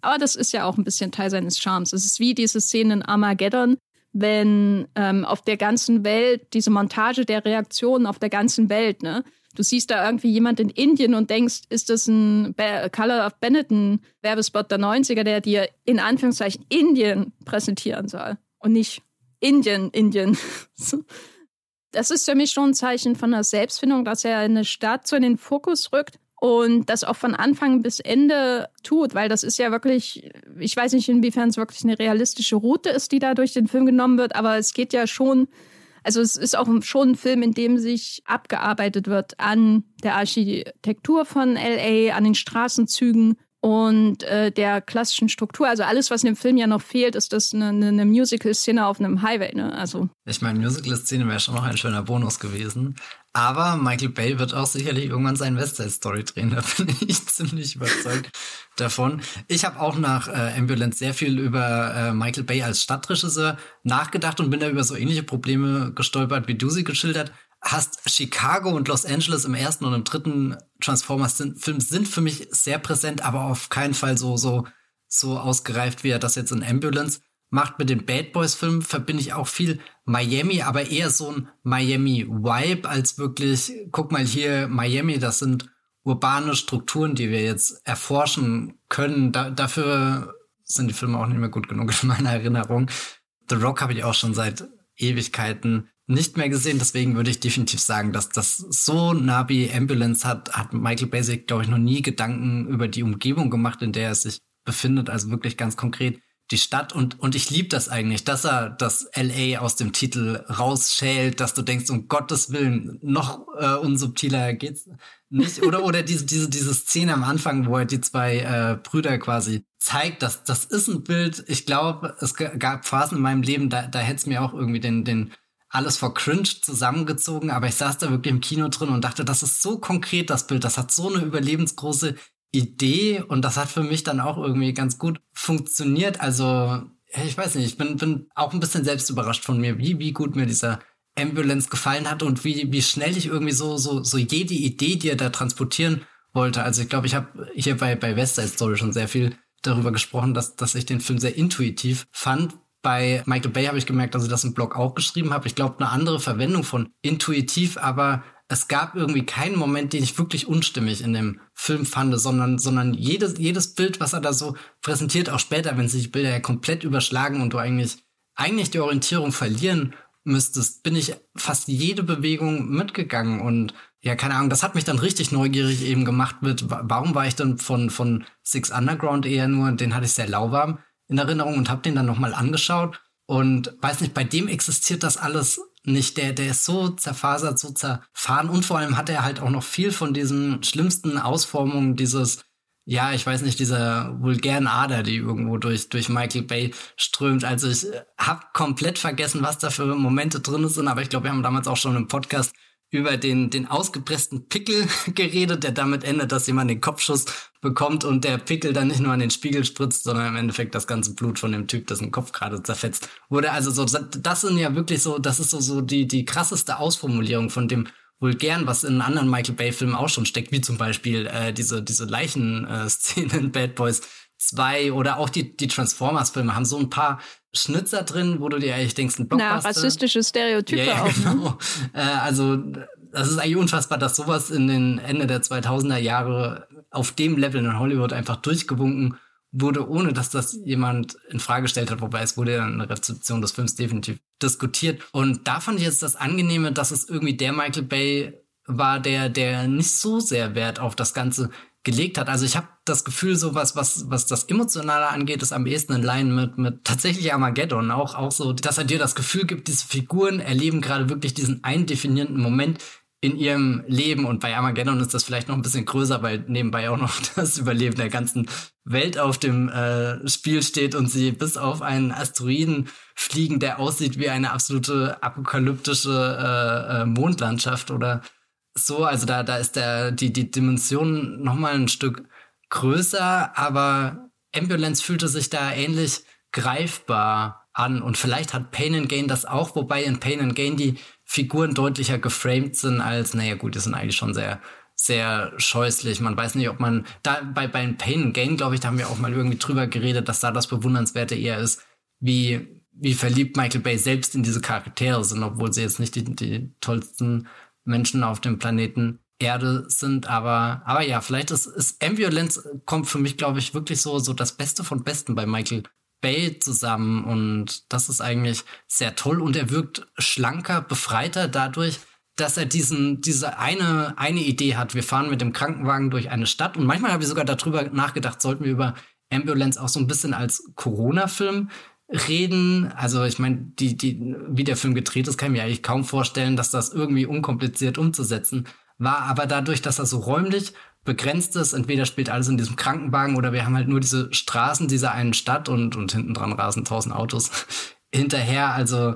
Aber das ist ja auch ein bisschen Teil seines Charmes. Es ist wie diese Szene in Armageddon, wenn ähm, auf der ganzen Welt diese Montage der Reaktionen auf der ganzen Welt, ne? Du siehst da irgendwie jemand in Indien und denkst, ist das ein Be Color of Benetton Werbespot der 90er, der dir in Anführungszeichen Indien präsentieren soll und nicht Indien, Indien. [LAUGHS] Das ist für mich schon ein Zeichen von der Selbstfindung, dass er eine Stadt so in den Fokus rückt und das auch von Anfang bis Ende tut, weil das ist ja wirklich, ich weiß nicht, inwiefern es wirklich eine realistische Route ist, die da durch den Film genommen wird, aber es geht ja schon, also es ist auch schon ein Film, in dem sich abgearbeitet wird an der Architektur von LA, an den Straßenzügen und äh, der klassischen Struktur. Also alles, was in dem Film ja noch fehlt, ist das eine, eine Musical-Szene auf einem Highway. Ne? Also Ich meine, Musical-Szene wäre schon noch ein schöner Bonus gewesen. Aber Michael Bay wird auch sicherlich irgendwann seinen West Side Story drehen. [LAUGHS] Da bin ich ziemlich überzeugt davon. Ich habe auch nach äh, Ambulance sehr viel über äh, Michael Bay als Stadtregisseur nachgedacht und bin da über so ähnliche Probleme gestolpert, wie du sie geschildert hast. Chicago und Los Angeles im ersten und im dritten Transformers-Film sind für mich sehr präsent, aber auf keinen Fall so, so, so ausgereift, wie er das jetzt in Ambulance macht. Mit den Bad Boys-Filmen verbinde ich auch viel Miami, aber eher so ein Miami-Vibe als wirklich, guck mal hier, Miami, das sind urbane Strukturen, die wir jetzt erforschen können. Da, dafür sind die Filme auch nicht mehr gut genug [LAUGHS] in meiner Erinnerung. The Rock habe ich auch schon seit Ewigkeiten nicht mehr gesehen. Deswegen würde ich definitiv sagen, dass das so nah wie Ambulance hat, hat Michael Basic, glaube ich, noch nie Gedanken über die Umgebung gemacht, in der er sich befindet. Also wirklich ganz konkret die Stadt und, und ich liebe das eigentlich, dass er das LA aus dem Titel rausschält, dass du denkst, um Gottes Willen, noch äh, unsubtiler geht's nicht. Oder, oder diese, diese, diese Szene am Anfang, wo er die zwei äh, Brüder quasi zeigt, dass das ist ein Bild. Ich glaube, es gab Phasen in meinem Leben, da, da hätte es mir auch irgendwie den, den alles vor Cringe zusammengezogen, aber ich saß da wirklich im Kino drin und dachte, das ist so konkret, das Bild, das hat so eine überlebensgroße Idee und das hat für mich dann auch irgendwie ganz gut funktioniert. Also, ich weiß nicht, ich bin, bin auch ein bisschen selbst überrascht von mir, wie, wie gut mir dieser Ambulance gefallen hat und wie, wie schnell ich irgendwie so, so, so jede Idee, die er da transportieren wollte. Also ich glaube, ich habe hier bei, bei West Side Story schon sehr viel darüber gesprochen, dass, dass ich den Film sehr intuitiv fand. Bei Michael Bay habe ich gemerkt, dass ich das im Blog auch geschrieben habe. Ich glaube, eine andere Verwendung von intuitiv, aber es gab irgendwie keinen Moment, den ich wirklich unstimmig in dem Film fand, sondern, sondern jedes, jedes Bild, was er da so präsentiert, auch später, wenn sich die Bilder ja komplett überschlagen und du eigentlich, eigentlich die Orientierung verlieren müsstest, bin ich fast jede Bewegung mitgegangen und ja, keine Ahnung, das hat mich dann richtig neugierig eben gemacht mit, warum war ich dann von, von Six Underground eher nur, den hatte ich sehr lauwarm in Erinnerung und habe den dann nochmal angeschaut und weiß nicht, bei dem existiert das alles nicht. Der, der ist so zerfasert, so zerfahren und vor allem hat er halt auch noch viel von diesen schlimmsten Ausformungen dieses ja, ich weiß nicht, dieser vulgären Ader, die irgendwo durch, durch Michael Bay strömt. Also ich habe komplett vergessen, was da für Momente drin sind, aber ich glaube, wir haben damals auch schon im Podcast über den, den ausgepressten Pickel [LAUGHS] geredet, der damit endet, dass jemand den Kopfschuss bekommt und der Pickel dann nicht nur an den Spiegel spritzt, sondern im Endeffekt das ganze Blut von dem Typ, dessen Kopf gerade zerfetzt wurde. Also so, das sind ja wirklich so, das ist so, so die, die krasseste Ausformulierung von dem vulgären, was in anderen Michael Bay-Filmen auch schon steckt, wie zum Beispiel äh, diese, diese Leichen-Szene [LAUGHS] in Bad Boys 2 oder auch die, die Transformers-Filme haben so ein paar Schnitzer drin, wo du dir eigentlich denkst, ein Blockbuster. Na, rassistische Stereotype ja, ja, auch. Ne? Genau. Äh, also das ist eigentlich unfassbar, dass sowas in den Ende der 2000er Jahre auf dem Level in Hollywood einfach durchgewunken wurde, ohne dass das jemand in Frage gestellt hat, wobei es wurde ja in der Rezeption des Films definitiv diskutiert. Und da fand ich jetzt das Angenehme, dass es irgendwie der Michael Bay war, der, der nicht so sehr Wert auf das Ganze gelegt hat. Also ich habe das Gefühl, so was, was, was das Emotionale angeht, ist am ehesten in Line mit, mit tatsächlich Armageddon. Auch, auch so, dass er dir das Gefühl gibt, diese Figuren erleben gerade wirklich diesen eindefinierenden Moment in ihrem Leben. Und bei Armageddon ist das vielleicht noch ein bisschen größer, weil nebenbei auch noch [LAUGHS] das Überleben der ganzen Welt auf dem äh, Spiel steht und sie bis auf einen Asteroiden fliegen, der aussieht wie eine absolute apokalyptische äh, äh, Mondlandschaft oder so. Also da, da ist der, die, die Dimension noch mal ein Stück größer, aber Ambulance fühlte sich da ähnlich greifbar an. Und vielleicht hat Pain and Gain das auch, wobei in Pain and Gain die Figuren deutlicher geframed sind als, naja gut, die sind eigentlich schon sehr, sehr scheußlich. Man weiß nicht, ob man, da bei, bei Pain and Gain, glaube ich, da haben wir auch mal irgendwie drüber geredet, dass da das Bewundernswerte eher ist, wie, wie verliebt Michael Bay selbst in diese Charaktere sind, obwohl sie jetzt nicht die, die tollsten Menschen auf dem Planeten Erde sind, aber, aber ja, vielleicht ist, ist Ambulance kommt für mich, glaube ich, wirklich so, so das Beste von Besten bei Michael Bay zusammen und das ist eigentlich sehr toll und er wirkt schlanker, befreiter dadurch, dass er diesen, diese eine, eine Idee hat. Wir fahren mit dem Krankenwagen durch eine Stadt und manchmal habe ich sogar darüber nachgedacht, sollten wir über Ambulance auch so ein bisschen als Corona-Film reden. Also ich meine, die, die, wie der Film gedreht ist, kann ich mir eigentlich kaum vorstellen, dass das irgendwie unkompliziert umzusetzen war. Aber dadurch, dass er so räumlich begrenzt ist. Entweder spielt alles in diesem Krankenwagen oder wir haben halt nur diese Straßen dieser einen Stadt und, und hinten dran rasen tausend Autos [LAUGHS] hinterher. Also,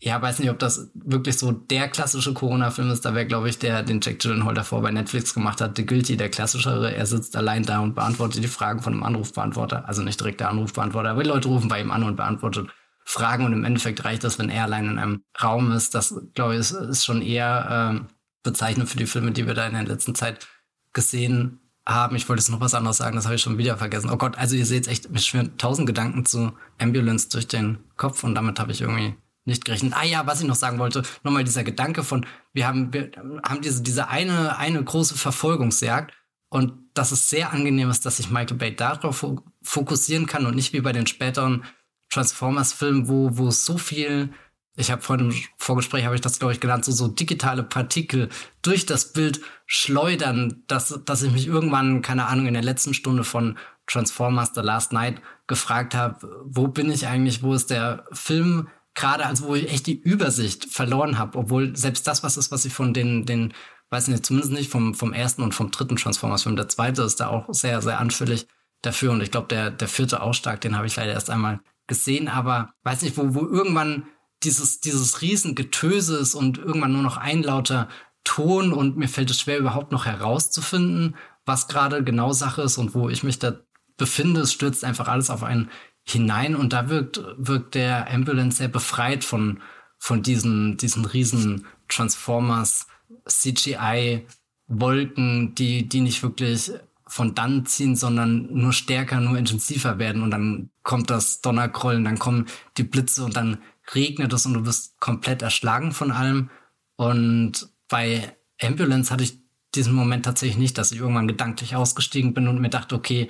ja, weiß nicht, ob das wirklich so der klassische Corona-Film ist. Da wäre, glaube ich, der, den Jack Gyllenhaal davor bei Netflix gemacht hat, The Guilty, der klassischere. Er sitzt allein da und beantwortet die Fragen von einem Anrufbeantworter. Also nicht direkt der Anrufbeantworter, aber die Leute rufen bei ihm an und beantwortet Fragen und im Endeffekt reicht das, wenn er allein in einem Raum ist. Das, glaube ich, ist, ist schon eher äh, bezeichnend für die Filme, die wir da in der letzten Zeit gesehen haben. Ich wollte jetzt noch was anderes sagen, das habe ich schon wieder vergessen. Oh Gott, also ihr seht echt, mir schwirren tausend Gedanken zu Ambulance durch den Kopf und damit habe ich irgendwie nicht gerechnet. Ah ja, was ich noch sagen wollte, nochmal dieser Gedanke von, wir haben, wir haben diese, diese eine, eine große Verfolgungsjagd und dass es sehr angenehm ist, dass sich Michael Bay darauf fokussieren kann und nicht wie bei den späteren Transformers-Filmen, wo, wo so viel ich habe vor dem Vorgespräch habe ich das glaube ich genannt, so so digitale Partikel durch das Bild schleudern, dass dass ich mich irgendwann keine Ahnung in der letzten Stunde von Transformers The Last Night gefragt habe, wo bin ich eigentlich, wo ist der Film gerade, also wo ich echt die Übersicht verloren habe, obwohl selbst das was ist, was ich von den den weiß nicht, zumindest nicht vom vom ersten und vom dritten Transformers Film, der zweite ist da auch sehr sehr anfällig dafür und ich glaube der der vierte auch stark, den habe ich leider erst einmal gesehen, aber weiß nicht, wo wo irgendwann dieses, dieses Riesengetöse ist und irgendwann nur noch ein lauter Ton und mir fällt es schwer, überhaupt noch herauszufinden, was gerade genau Sache ist und wo ich mich da befinde. Es stürzt einfach alles auf einen hinein und da wirkt, wirkt der Ambulance sehr befreit von, von diesen, diesen riesen Transformers CGI Wolken, die, die nicht wirklich von dann ziehen, sondern nur stärker, nur intensiver werden und dann kommt das Donnerkrollen, dann kommen die Blitze und dann regnet es und du wirst komplett erschlagen von allem. Und bei Ambulance hatte ich diesen Moment tatsächlich nicht, dass ich irgendwann gedanklich ausgestiegen bin und mir dachte, okay,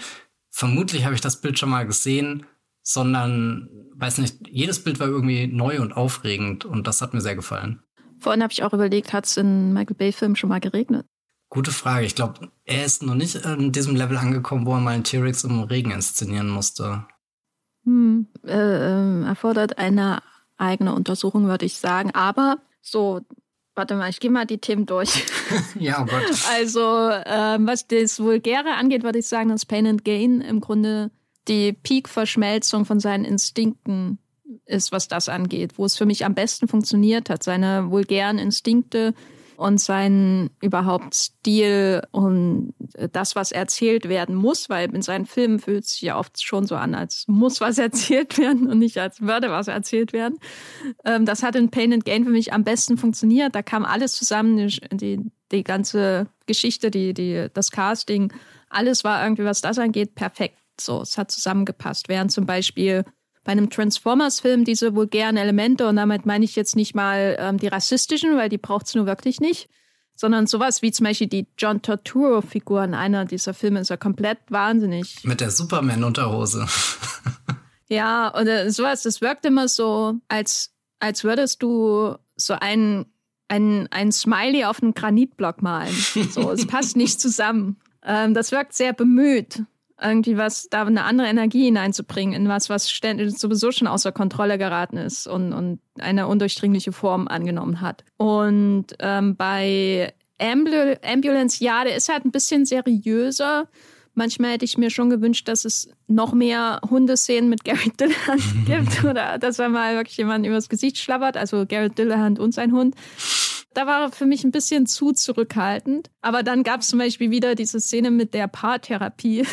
vermutlich habe ich das Bild schon mal gesehen, sondern, weiß nicht, jedes Bild war irgendwie neu und aufregend und das hat mir sehr gefallen. Vorhin habe ich auch überlegt, hat es in Michael Bay-Filmen schon mal geregnet? Gute Frage. Ich glaube, er ist noch nicht an diesem Level angekommen, wo er mal einen T-Rex im Regen inszenieren musste. Hm, äh, äh, erfordert eine eigene Untersuchung, würde ich sagen. Aber so, warte mal, ich gehe mal die Themen durch. [LAUGHS] ja, oh Gott. Also, äh, was das Vulgäre angeht, würde ich sagen, dass Pain and Gain im Grunde die Peak-Verschmelzung von seinen Instinkten ist, was das angeht. Wo es für mich am besten funktioniert hat, seine vulgären Instinkte und seinen überhaupt Stil und das, was erzählt werden muss, weil in seinen Filmen fühlt es sich ja oft schon so an, als muss was [LAUGHS] erzählt werden und nicht als würde was erzählt werden. Ähm, das hat in Pain and Gain für mich am besten funktioniert. Da kam alles zusammen, die, die ganze Geschichte, die, die, das Casting, alles war irgendwie, was das angeht, perfekt. So, es hat zusammengepasst. Während zum Beispiel bei einem Transformers-Film diese vulgären Elemente, und damit meine ich jetzt nicht mal ähm, die rassistischen, weil die braucht es nur wirklich nicht, sondern sowas wie zum Beispiel die John Turturro-Figur in einer dieser Filme ist ja komplett wahnsinnig. Mit der Superman-Unterhose. [LAUGHS] ja, oder sowas, das wirkt immer so, als, als würdest du so ein, ein, ein Smiley auf einen Granitblock malen. So, es passt nicht zusammen. Ähm, das wirkt sehr bemüht irgendwie was, da eine andere Energie hineinzubringen in was, was ständig sowieso schon außer Kontrolle geraten ist und, und eine undurchdringliche Form angenommen hat. Und ähm, bei Ambul Ambulance, ja, der ist halt ein bisschen seriöser. Manchmal hätte ich mir schon gewünscht, dass es noch mehr Hundeszenen mit Garrett [LAUGHS] Dillahunt gibt [LAUGHS] oder dass er mal wirklich jemanden übers Gesicht schlabbert, also Garrett Dillahunt und sein Hund. Da war er für mich ein bisschen zu zurückhaltend. Aber dann gab es zum Beispiel wieder diese Szene mit der Paartherapie,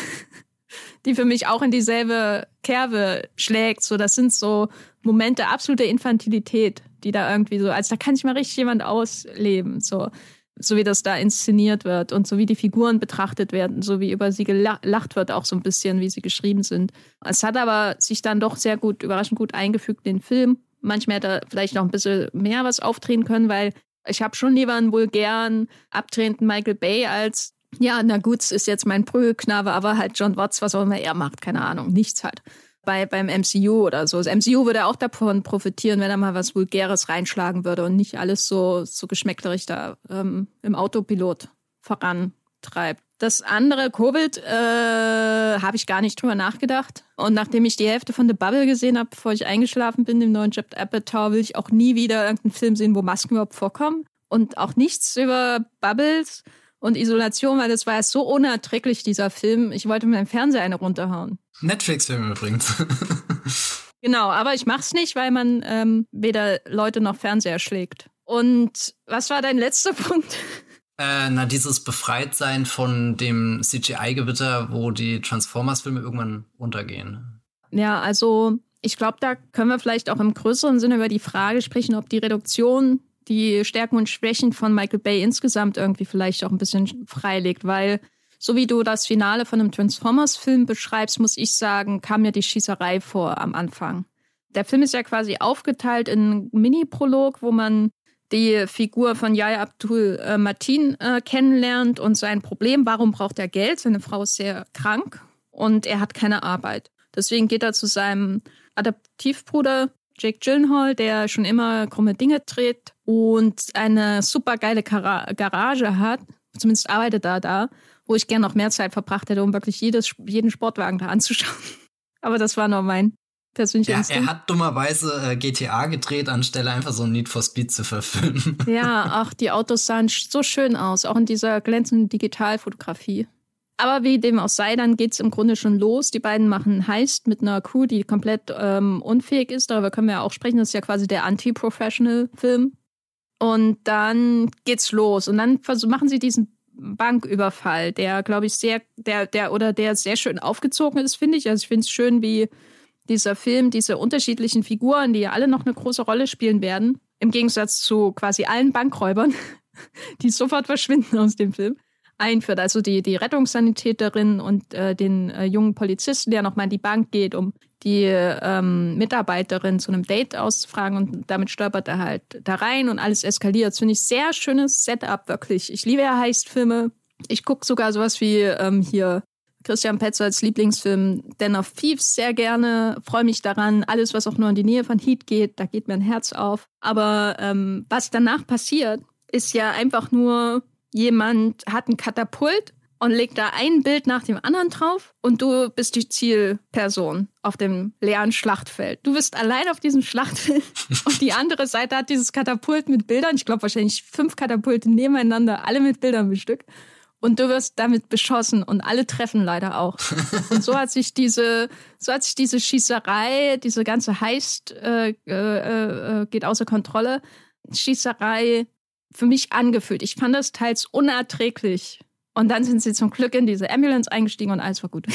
[LAUGHS] die für mich auch in dieselbe Kerbe schlägt. So, das sind so Momente absoluter Infantilität, die da irgendwie so, als da kann sich mal richtig jemand ausleben. So, so wie das da inszeniert wird und so wie die Figuren betrachtet werden, so wie über sie gelacht wird, auch so ein bisschen, wie sie geschrieben sind. Es hat aber sich dann doch sehr gut, überraschend gut eingefügt in den Film. Manchmal hätte er vielleicht noch ein bisschen mehr was aufdrehen können, weil ich habe schon lieber einen vulgären, abdrehenden Michael Bay als, ja, na gut, es ist jetzt mein Prügelknabe, aber halt John Watts, was auch immer er macht, keine Ahnung, nichts halt. Bei, beim MCU oder so. Das MCU würde auch davon profitieren, wenn er mal was Vulgäres reinschlagen würde und nicht alles so, so geschmäcklerig da ähm, im Autopilot vorantreibt. Das andere, Covid, äh, habe ich gar nicht drüber nachgedacht. Und nachdem ich die Hälfte von The Bubble gesehen habe, bevor ich eingeschlafen bin, im neuen Chapter Apatow, will ich auch nie wieder irgendeinen Film sehen, wo Masken überhaupt vorkommen. Und auch nichts über Bubbles und Isolation, weil das war ja so unerträglich, dieser Film. Ich wollte mir den Fernseher eine runterhauen. Netflix-Film übrigens. [LAUGHS] genau, aber ich mach's nicht, weil man ähm, weder Leute noch Fernseher schlägt. Und was war dein letzter [LAUGHS] Punkt? Äh, na, dieses Befreitsein von dem CGI-Gewitter, wo die Transformers-Filme irgendwann untergehen. Ja, also ich glaube, da können wir vielleicht auch im größeren Sinne über die Frage sprechen, ob die Reduktion die Stärken und Schwächen von Michael Bay insgesamt irgendwie vielleicht auch ein bisschen freilegt, weil so wie du das Finale von einem Transformers-Film beschreibst, muss ich sagen, kam mir die Schießerei vor am Anfang. Der Film ist ja quasi aufgeteilt in einen Mini-Prolog, wo man die Figur von Yahya Abdul äh, Martin äh, kennenlernt und sein Problem, warum braucht er Geld? Seine Frau ist sehr krank und er hat keine Arbeit. Deswegen geht er zu seinem Adaptivbruder Jake Gyllenhaal, der schon immer krumme Dinge dreht und eine super geile Garage hat. Zumindest arbeitet er da, wo ich gerne noch mehr Zeit verbracht hätte, um wirklich jedes, jeden Sportwagen da anzuschauen. [LAUGHS] Aber das war nur mein persönlicher ja. Er hat dummerweise äh, GTA gedreht, anstelle einfach so ein Need for Speed zu verfilmen. Ja, [LAUGHS] ach, die Autos sahen so schön aus, auch in dieser glänzenden Digitalfotografie. Aber wie dem auch sei, dann geht es im Grunde schon los. Die beiden machen Heist mit einer Crew, die komplett ähm, unfähig ist. Darüber können wir ja auch sprechen. Das ist ja quasi der Anti-Professional-Film. Und dann geht's los. Und dann machen sie diesen Banküberfall, der, glaube ich, sehr, der, der, oder der sehr schön aufgezogen ist, finde ich. Also ich finde es schön, wie dieser Film diese unterschiedlichen Figuren, die ja alle noch eine große Rolle spielen werden, im Gegensatz zu quasi allen Bankräubern, [LAUGHS] die sofort verschwinden aus dem Film, einführt. Also die, die Rettungssanitäterin und äh, den äh, jungen Polizisten, der nochmal in die Bank geht, um die ähm, Mitarbeiterin zu einem Date auszufragen und damit stolpert er halt da rein und alles eskaliert. Das finde ich sehr schönes Setup, wirklich. Ich liebe ja Heistfilme. Ich gucke sogar sowas wie ähm, hier Christian Petzolds Lieblingsfilm Den of Thieves sehr gerne. Freue mich daran. Alles, was auch nur in die Nähe von Heat geht, da geht mein Herz auf. Aber ähm, was danach passiert, ist ja einfach nur, jemand hat ein Katapult und legt da ein Bild nach dem anderen drauf und du bist die Zielperson auf dem leeren Schlachtfeld. Du bist allein auf diesem Schlachtfeld [LAUGHS] und die andere Seite hat dieses Katapult mit Bildern. Ich glaube wahrscheinlich fünf Katapulte nebeneinander, alle mit Bildern bestückt. Und du wirst damit beschossen und alle treffen leider auch. Und so hat sich diese, so hat sich diese Schießerei, diese ganze Heist äh, äh, äh, geht außer Kontrolle. Schießerei für mich angefühlt. Ich fand das teils unerträglich. Und dann sind sie zum Glück in diese Ambulance eingestiegen und alles war gut.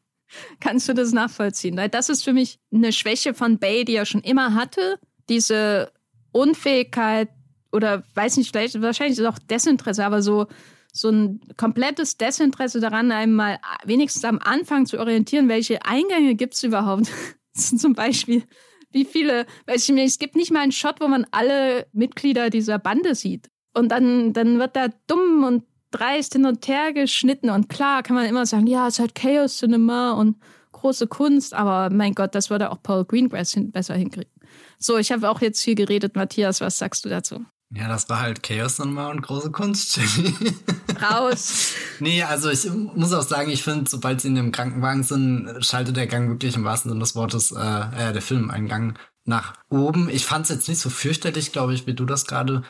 [LAUGHS] Kannst du das nachvollziehen? Weil das ist für mich eine Schwäche von Bay, die er schon immer hatte. Diese Unfähigkeit oder weiß nicht, vielleicht, wahrscheinlich ist auch Desinteresse, aber so, so ein komplettes Desinteresse daran, einmal wenigstens am Anfang zu orientieren, welche Eingänge gibt es überhaupt. [LAUGHS] Zum Beispiel, wie viele, weiß ich nicht, es gibt nicht mal einen Shot, wo man alle Mitglieder dieser Bande sieht. Und dann, dann wird da dumm und dreist hin und her geschnitten. Und klar kann man immer sagen, ja, es halt Chaos Cinema und große Kunst, aber mein Gott, das würde auch Paul Greengrass hin besser hinkriegen. So, ich habe auch jetzt viel geredet. Matthias, was sagst du dazu? Ja, das war halt Chaos Cinema und große Kunst, Jenny. Raus. [LAUGHS] nee, also ich muss auch sagen, ich finde, sobald sie in dem Krankenwagen sind, schaltet der Gang wirklich im wahrsten Sinne des Wortes, äh, äh der Film einen Gang nach oben. Ich fand es jetzt nicht so fürchterlich, glaube ich, wie du das gerade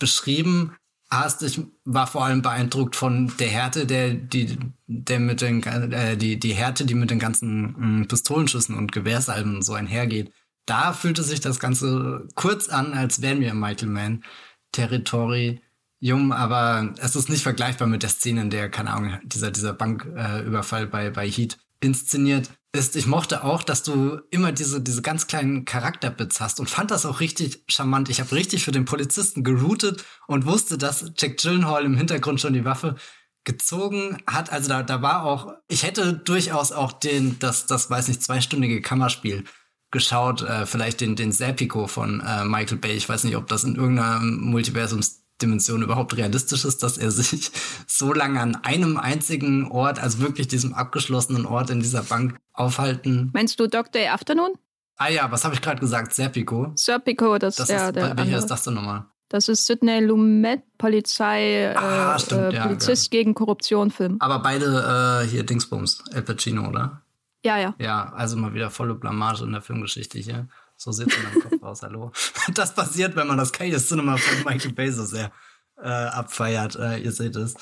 beschrieben hast. Ich war vor allem beeindruckt von der Härte, der die der mit den äh, die die Härte, die mit den ganzen mh, mm, Pistolenschüssen und Gewehrsalben so einhergeht. Da fühlte sich das Ganze kurz an, als wären wir im Michael Mann Territorium, aber es ist nicht vergleichbar mit der Szene, in der keine Ahnung dieser dieser Banküberfall äh, bei bei Heat inszeniert ist, ich mochte auch, dass du immer diese, diese ganz kleinen Charakterbits hast und fand das auch richtig charmant. Ich habe richtig für den Polizisten geroutet und wusste, dass Jack Gyllenhaal im Hintergrund schon die Waffe gezogen hat. Also da, da war auch, ich hätte durchaus auch den, das, das weiß nicht, zweistündige Kammerspiel geschaut, äh, vielleicht den, den Serpico von äh, Michael Bay. Ich weiß nicht, ob das in irgendeiner Multiversums Dimension überhaupt realistisch ist, dass er [LAUGHS] sich so lange an einem einzigen Ort, also wirklich diesem abgeschlossenen Ort in dieser Bank aufhalten. Meinst du Dr. Afternoon? Ah ja, was habe ich gerade gesagt? Serpico. Serpico, das, das ja, ist der. Welcher ist das denn nochmal? Das ist Sidney Lumet, Polizei, ah, äh, stimmt, äh, Polizist ja, gegen Korruption Film. Aber beide äh, hier Dingsbums, El Pacino, oder? Ja, ja. Ja, also mal wieder volle Blamage in der Filmgeschichte hier. So sieht es in meinem Kopf aus, hallo. [LAUGHS] Das passiert, wenn man das Chaos Cinema von Michael Bay so sehr äh, abfeiert. Äh, ihr seht es.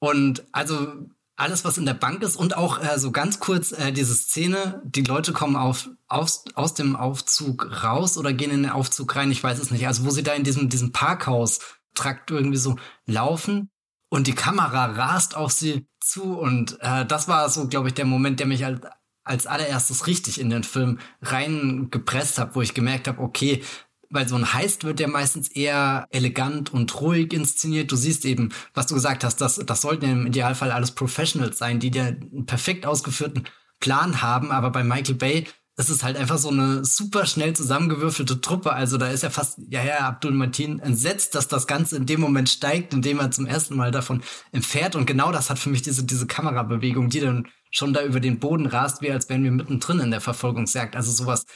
Und also alles, was in der Bank ist und auch äh, so ganz kurz äh, diese Szene, die Leute kommen auf, aus, aus dem Aufzug raus oder gehen in den Aufzug rein, ich weiß es nicht. Also wo sie da in diesem, diesem Parkhaus-Trakt irgendwie so laufen und die Kamera rast auf sie zu und äh, das war so, glaube ich, der Moment, der mich halt als allererstes richtig in den Film reingepresst habe, wo ich gemerkt habe, okay, weil so ein Heist wird ja meistens eher elegant und ruhig inszeniert. Du siehst eben, was du gesagt hast, das, das sollten im Idealfall alles Professionals sein, die dir einen perfekt ausgeführten Plan haben. Aber bei Michael Bay ist es halt einfach so eine super schnell zusammengewürfelte Truppe. Also da ist ja fast, ja, ja, Abdul Martin entsetzt, dass das Ganze in dem Moment steigt, indem er zum ersten Mal davon entfährt. Und genau das hat für mich diese, diese Kamerabewegung, die dann schon da über den Boden rast, wie als wären wir mittendrin in der Verfolgungsjagd. Also sowas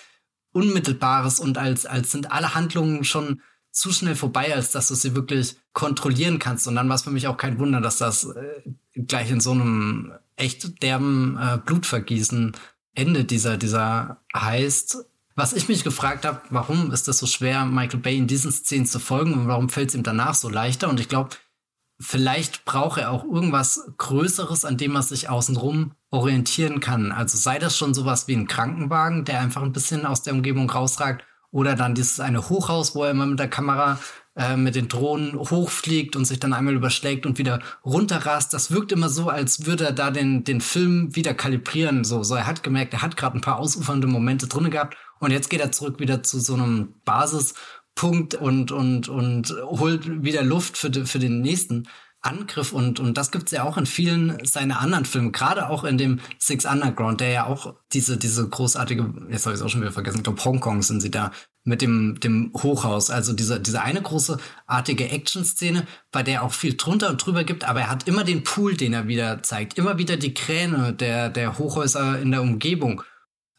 Unmittelbares und als, als sind alle Handlungen schon zu schnell vorbei, als dass du sie wirklich kontrollieren kannst. Und dann war es für mich auch kein Wunder, dass das äh, gleich in so einem echt derben äh, Blutvergießen endet, dieser, dieser heißt. Was ich mich gefragt habe, warum ist das so schwer, Michael Bay in diesen Szenen zu folgen und warum fällt es ihm danach so leichter? Und ich glaube, vielleicht braucht er auch irgendwas Größeres, an dem er sich außenrum orientieren kann. Also sei das schon sowas wie ein Krankenwagen, der einfach ein bisschen aus der Umgebung rausragt, oder dann dieses eine Hochhaus, wo er immer mit der Kamera äh, mit den Drohnen hochfliegt und sich dann einmal überschlägt und wieder runterrast. Das wirkt immer so, als würde er da den, den Film wieder kalibrieren. So, so er hat gemerkt, er hat gerade ein paar ausufernde Momente drin gehabt und jetzt geht er zurück wieder zu so einem Basis Punkt und, und, und holt wieder Luft für, für den nächsten. Angriff und, und das gibt's ja auch in vielen seiner anderen Filme, gerade auch in dem Six Underground, der ja auch diese, diese großartige, jetzt habe ich es auch schon wieder vergessen, ich glaube Hongkong sind sie da, mit dem, dem Hochhaus, also diese, diese eine großartige Action-Szene, bei der auch viel drunter und drüber gibt, aber er hat immer den Pool, den er wieder zeigt, immer wieder die Kräne der, der Hochhäuser in der Umgebung.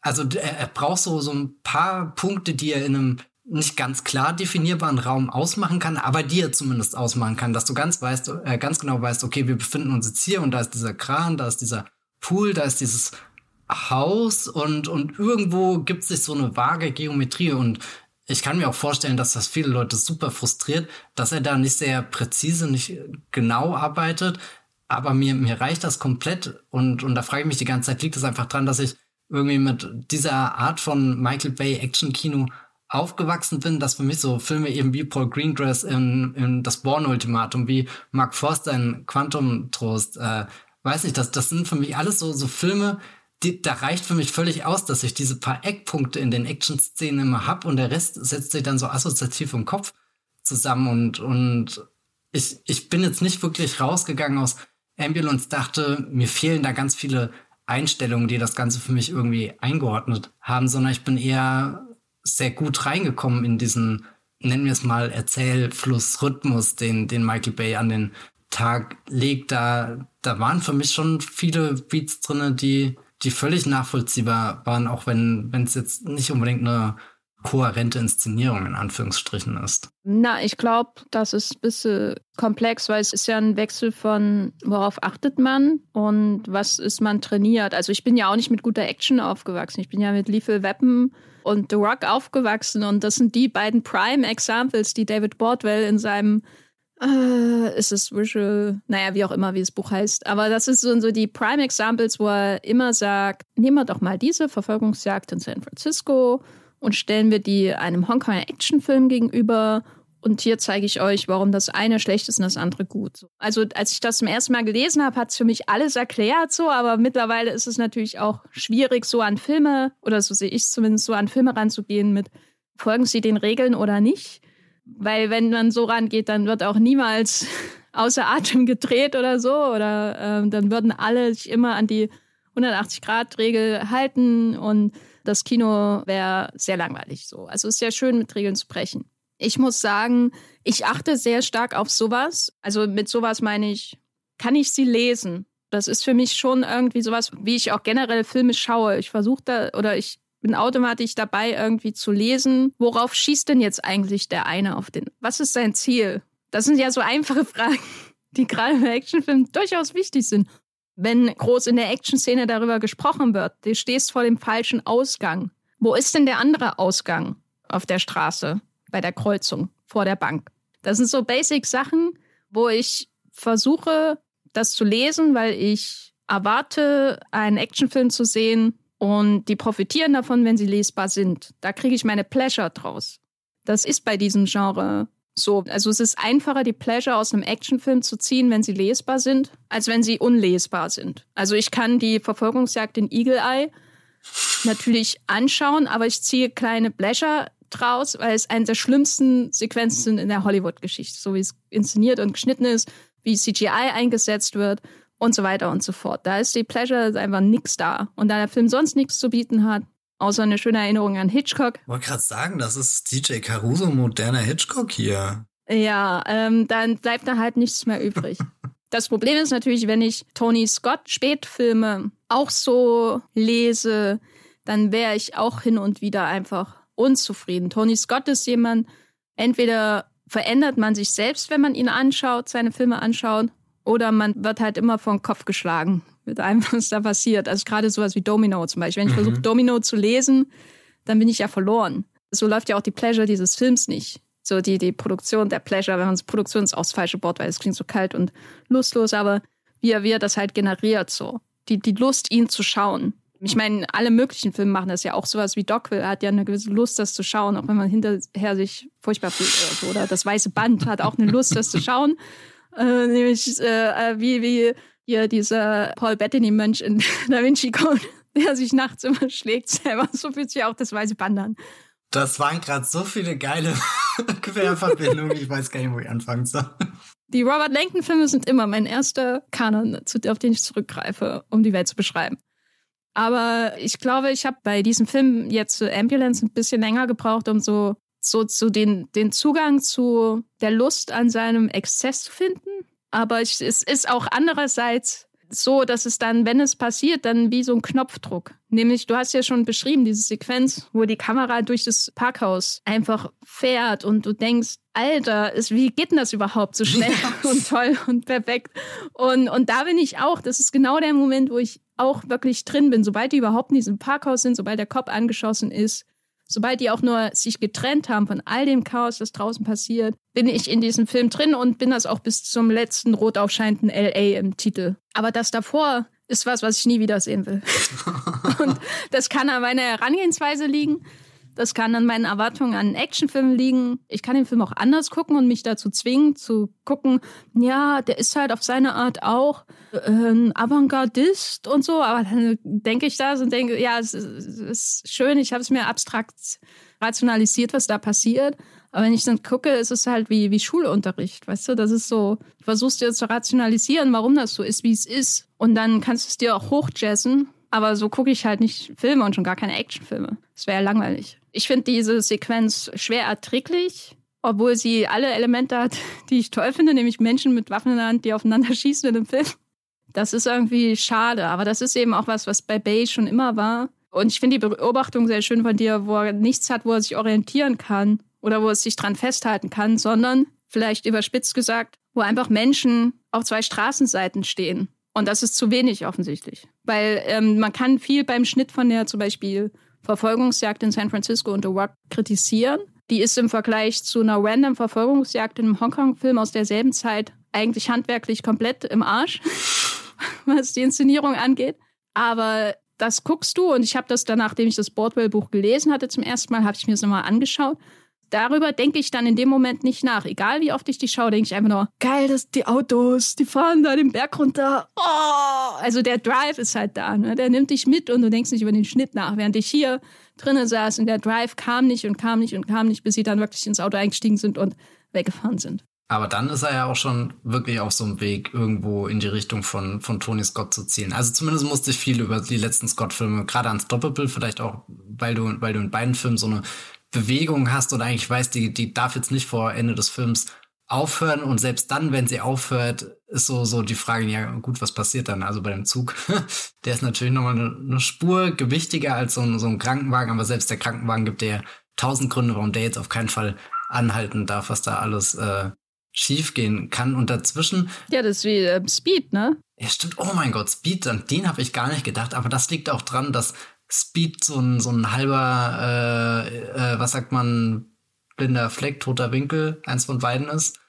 Also er, er braucht so, so ein paar Punkte, die er in einem nicht ganz klar definierbaren Raum ausmachen kann, aber dir zumindest ausmachen kann, dass du ganz weißt, äh, ganz genau weißt, okay, wir befinden uns jetzt hier und da ist dieser Kran, da ist dieser Pool, da ist dieses Haus und, und irgendwo gibt sich so eine vage Geometrie und ich kann mir auch vorstellen, dass das viele Leute super frustriert, dass er da nicht sehr präzise, nicht genau arbeitet, aber mir, mir reicht das komplett und, und da frage ich mich die ganze Zeit, liegt es einfach dran, dass ich irgendwie mit dieser Art von Michael Bay Action Kino aufgewachsen bin, dass für mich so Filme eben wie Paul Greengrass in, in Das Born-Ultimatum, wie Mark Forster in Quantum Trost, äh, weiß nicht, das, das sind für mich alles so, so Filme, die, da reicht für mich völlig aus, dass ich diese paar Eckpunkte in den Action-Szenen immer hab und der Rest setzt sich dann so assoziativ im Kopf zusammen und, und ich, ich bin jetzt nicht wirklich rausgegangen aus Ambulance, dachte, mir fehlen da ganz viele Einstellungen, die das Ganze für mich irgendwie eingeordnet haben, sondern ich bin eher sehr gut reingekommen in diesen, nennen wir es mal, Erzählflussrhythmus, den, den Michael Bay an den Tag legt. Da, da waren für mich schon viele Beats drinne, die, die völlig nachvollziehbar waren, auch wenn es jetzt nicht unbedingt eine kohärente Inszenierung in Anführungsstrichen ist. Na, ich glaube, das ist ein bisschen komplex, weil es ist ja ein Wechsel von, worauf achtet man und was ist man trainiert. Also ich bin ja auch nicht mit guter Action aufgewachsen. Ich bin ja mit Lethal Weapon und The Rock aufgewachsen. Und das sind die beiden Prime Examples, die David Bordwell in seinem äh, ist es Visual, naja, wie auch immer, wie das Buch heißt. Aber das ist so, so die Prime Examples, wo er immer sagt, nehmen wir doch mal diese Verfolgungsjagd in San Francisco und stellen wir die einem Hongkonger Actionfilm gegenüber und hier zeige ich euch, warum das eine schlecht ist und das andere gut. Also als ich das zum ersten Mal gelesen habe, hat es für mich alles erklärt so, aber mittlerweile ist es natürlich auch schwierig, so an Filme, oder so sehe ich es zumindest, so an Filme ranzugehen mit, folgen sie den Regeln oder nicht. Weil wenn man so rangeht, dann wird auch niemals [LAUGHS] außer Atem gedreht oder so. Oder äh, dann würden alle sich immer an die 180-Grad-Regel halten und das Kino wäre sehr langweilig so. Also es ist ja schön, mit Regeln zu brechen. Ich muss sagen, ich achte sehr stark auf sowas. Also mit sowas meine ich, kann ich sie lesen? Das ist für mich schon irgendwie sowas, wie ich auch generell Filme schaue. Ich versuche da oder ich bin automatisch dabei, irgendwie zu lesen, worauf schießt denn jetzt eigentlich der eine auf den? Was ist sein Ziel? Das sind ja so einfache [LAUGHS] Fragen, die gerade bei Actionfilmen durchaus wichtig sind. Wenn groß in der Action-Szene darüber gesprochen wird, du stehst vor dem falschen Ausgang. Wo ist denn der andere Ausgang auf der Straße? bei der Kreuzung vor der Bank. Das sind so Basic-Sachen, wo ich versuche, das zu lesen, weil ich erwarte, einen Actionfilm zu sehen und die profitieren davon, wenn sie lesbar sind. Da kriege ich meine Pleasure draus. Das ist bei diesem Genre so. Also es ist einfacher, die Pleasure aus einem Actionfilm zu ziehen, wenn sie lesbar sind, als wenn sie unlesbar sind. Also ich kann die Verfolgungsjagd in Eagle Eye natürlich anschauen, aber ich ziehe kleine Pleasure draus, weil es eine der schlimmsten Sequenzen sind in der Hollywood-Geschichte, so wie es inszeniert und geschnitten ist, wie CGI eingesetzt wird und so weiter und so fort. Da ist die Pleasure einfach nix da. Und da der Film sonst nichts zu bieten hat, außer eine schöne Erinnerung an Hitchcock. Ich wollte gerade sagen, das ist DJ Caruso moderner Hitchcock hier. Ja, ähm, dann bleibt da halt nichts mehr übrig. [LAUGHS] Das Problem ist natürlich, wenn ich Tony Scott Spätfilme auch so lese, dann wäre ich auch hin und wieder einfach unzufrieden. Tony Scott ist jemand, entweder verändert man sich selbst, wenn man ihn anschaut, seine Filme anschaut, oder man wird halt immer vom Kopf geschlagen mit allem, [LAUGHS] was da passiert. Also gerade sowas wie Domino zum Beispiel. Wenn ich mhm. versuche, Domino zu lesen, dann bin ich ja verloren. So läuft ja auch die Pleasure dieses Films nicht. So die, die Produktion der Pleasure, wenn man es Produktion ist auch das falsche Wort, weil es klingt so kalt und lustlos, aber wie er, wie er das halt generiert, so. Die, die Lust, ihn zu schauen. Ich meine, alle möglichen Filme machen das ja auch. Sowas wie Dogville hat ja eine gewisse Lust, das zu schauen, auch wenn man hinterher sich furchtbar fühlt oder Das Weiße Band hat auch eine Lust, das zu schauen. Äh, nämlich äh, äh, wie, wie hier dieser Paul Bettany-Mönch in [LAUGHS] Da Vinci Code, der sich nachts immer schlägt selber. So fühlt sich auch das Weiße Band an. Das waren gerade so viele geile [LAUGHS] Querverbindungen, ich weiß gar nicht, wo ich anfangen soll. Die Robert Langton-Filme sind immer mein erster Kanon, auf den ich zurückgreife, um die Welt zu beschreiben. Aber ich glaube, ich habe bei diesem Film jetzt zu Ambulance ein bisschen länger gebraucht, um so, so, so den, den Zugang zu der Lust an seinem Exzess zu finden. Aber es ist auch andererseits so, dass es dann, wenn es passiert, dann wie so ein Knopfdruck. Nämlich, du hast ja schon beschrieben, diese Sequenz, wo die Kamera durch das Parkhaus einfach fährt und du denkst, Alter, ist, wie geht denn das überhaupt so schnell [LAUGHS] und toll und perfekt? Und, und da bin ich auch, das ist genau der Moment, wo ich auch wirklich drin bin. Sobald die überhaupt in diesem Parkhaus sind, sobald der Kopf angeschossen ist, sobald die auch nur sich getrennt haben von all dem Chaos, das draußen passiert, bin ich in diesem Film drin und bin das auch bis zum letzten rot aufscheinenden LA im Titel. Aber das davor ist was, was ich nie wiedersehen will. [LAUGHS] und das kann an meiner Herangehensweise liegen. Das kann an meinen Erwartungen an Actionfilmen liegen. Ich kann den Film auch anders gucken und mich dazu zwingen, zu gucken, ja, der ist halt auf seine Art auch ein Avantgardist und so. Aber dann denke ich da und denke, ja, es ist schön, ich habe es mir abstrakt rationalisiert, was da passiert. Aber wenn ich dann gucke, ist es halt wie, wie Schulunterricht, weißt du? Das ist so, du versuchst dir zu rationalisieren, warum das so ist, wie es ist. Und dann kannst du es dir auch hochjazzen. Aber so gucke ich halt nicht Filme und schon gar keine Actionfilme. Das wäre ja langweilig. Ich finde diese Sequenz schwer erträglich, obwohl sie alle Elemente hat, [LAUGHS] die ich toll finde, nämlich Menschen mit Waffen in der Hand, die aufeinander [LAUGHS] schießen in dem Film. Das ist irgendwie schade, aber das ist eben auch was, was bei Bay schon immer war. Und ich finde die Beobachtung sehr schön von dir, wo er nichts hat, wo er sich orientieren kann oder wo er sich dran festhalten kann, sondern vielleicht überspitzt gesagt, wo einfach Menschen auf zwei Straßenseiten stehen. Und das ist zu wenig offensichtlich. Weil ähm, man kann viel beim Schnitt von der zum Beispiel Verfolgungsjagd in San Francisco und The Rock kritisieren. Die ist im Vergleich zu einer random Verfolgungsjagd in einem Hongkong-Film aus derselben Zeit eigentlich handwerklich komplett im Arsch, [LAUGHS] was die Inszenierung angeht. Aber das guckst du und ich habe das dann, nachdem ich das Boardwell-Buch gelesen hatte zum ersten Mal, habe ich mir das nochmal angeschaut darüber denke ich dann in dem Moment nicht nach. Egal wie oft ich die schaue, denke ich einfach nur, geil, dass die Autos, die fahren da den Berg runter. Oh! Also der Drive ist halt da, ne? der nimmt dich mit und du denkst nicht über den Schnitt nach. Während ich hier drinnen saß und der Drive kam nicht und kam nicht und kam nicht, bis sie dann wirklich ins Auto eingestiegen sind und weggefahren sind. Aber dann ist er ja auch schon wirklich auf so einem Weg, irgendwo in die Richtung von, von Tony Scott zu zielen. Also zumindest musste ich viel über die letzten Scott-Filme, gerade Unstoppable, vielleicht auch, weil du, weil du in beiden Filmen so eine Bewegung hast und eigentlich weißt, die, die darf jetzt nicht vor Ende des Films aufhören und selbst dann, wenn sie aufhört, ist so, so die Frage, ja gut, was passiert dann? Also bei dem Zug, [LAUGHS] der ist natürlich nochmal eine, eine Spur gewichtiger als so ein, so ein Krankenwagen, aber selbst der Krankenwagen gibt dir tausend Gründe, warum der jetzt auf keinen Fall anhalten darf, was da alles äh, schiefgehen kann. Und dazwischen. Ja, das ist wie äh, Speed, ne? Ja, stimmt. Oh mein Gott, Speed, an den habe ich gar nicht gedacht. Aber das liegt auch dran, dass Speed so ein, so ein halber, äh, äh, was sagt man, blinder Fleck, toter Winkel, eins von beiden ist.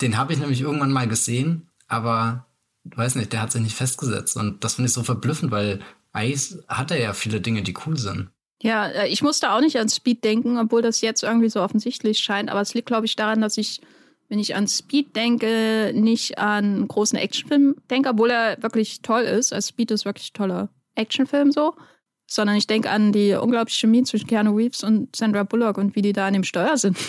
Den habe ich nämlich irgendwann mal gesehen, aber weiß nicht, der hat sich nicht festgesetzt. Und das finde ich so verblüffend, weil eigentlich hat er ja viele Dinge, die cool sind. Ja, äh, ich musste auch nicht an Speed denken, obwohl das jetzt irgendwie so offensichtlich scheint. Aber es liegt, glaube ich, daran, dass ich, wenn ich an Speed denke, nicht an großen Actionfilm denke, obwohl er wirklich toll ist. Also Speed ist wirklich toller Actionfilm so sondern ich denke an die unglaubliche Chemie zwischen Keanu Reeves und Sandra Bullock und wie die da an dem Steuer sind. [LAUGHS]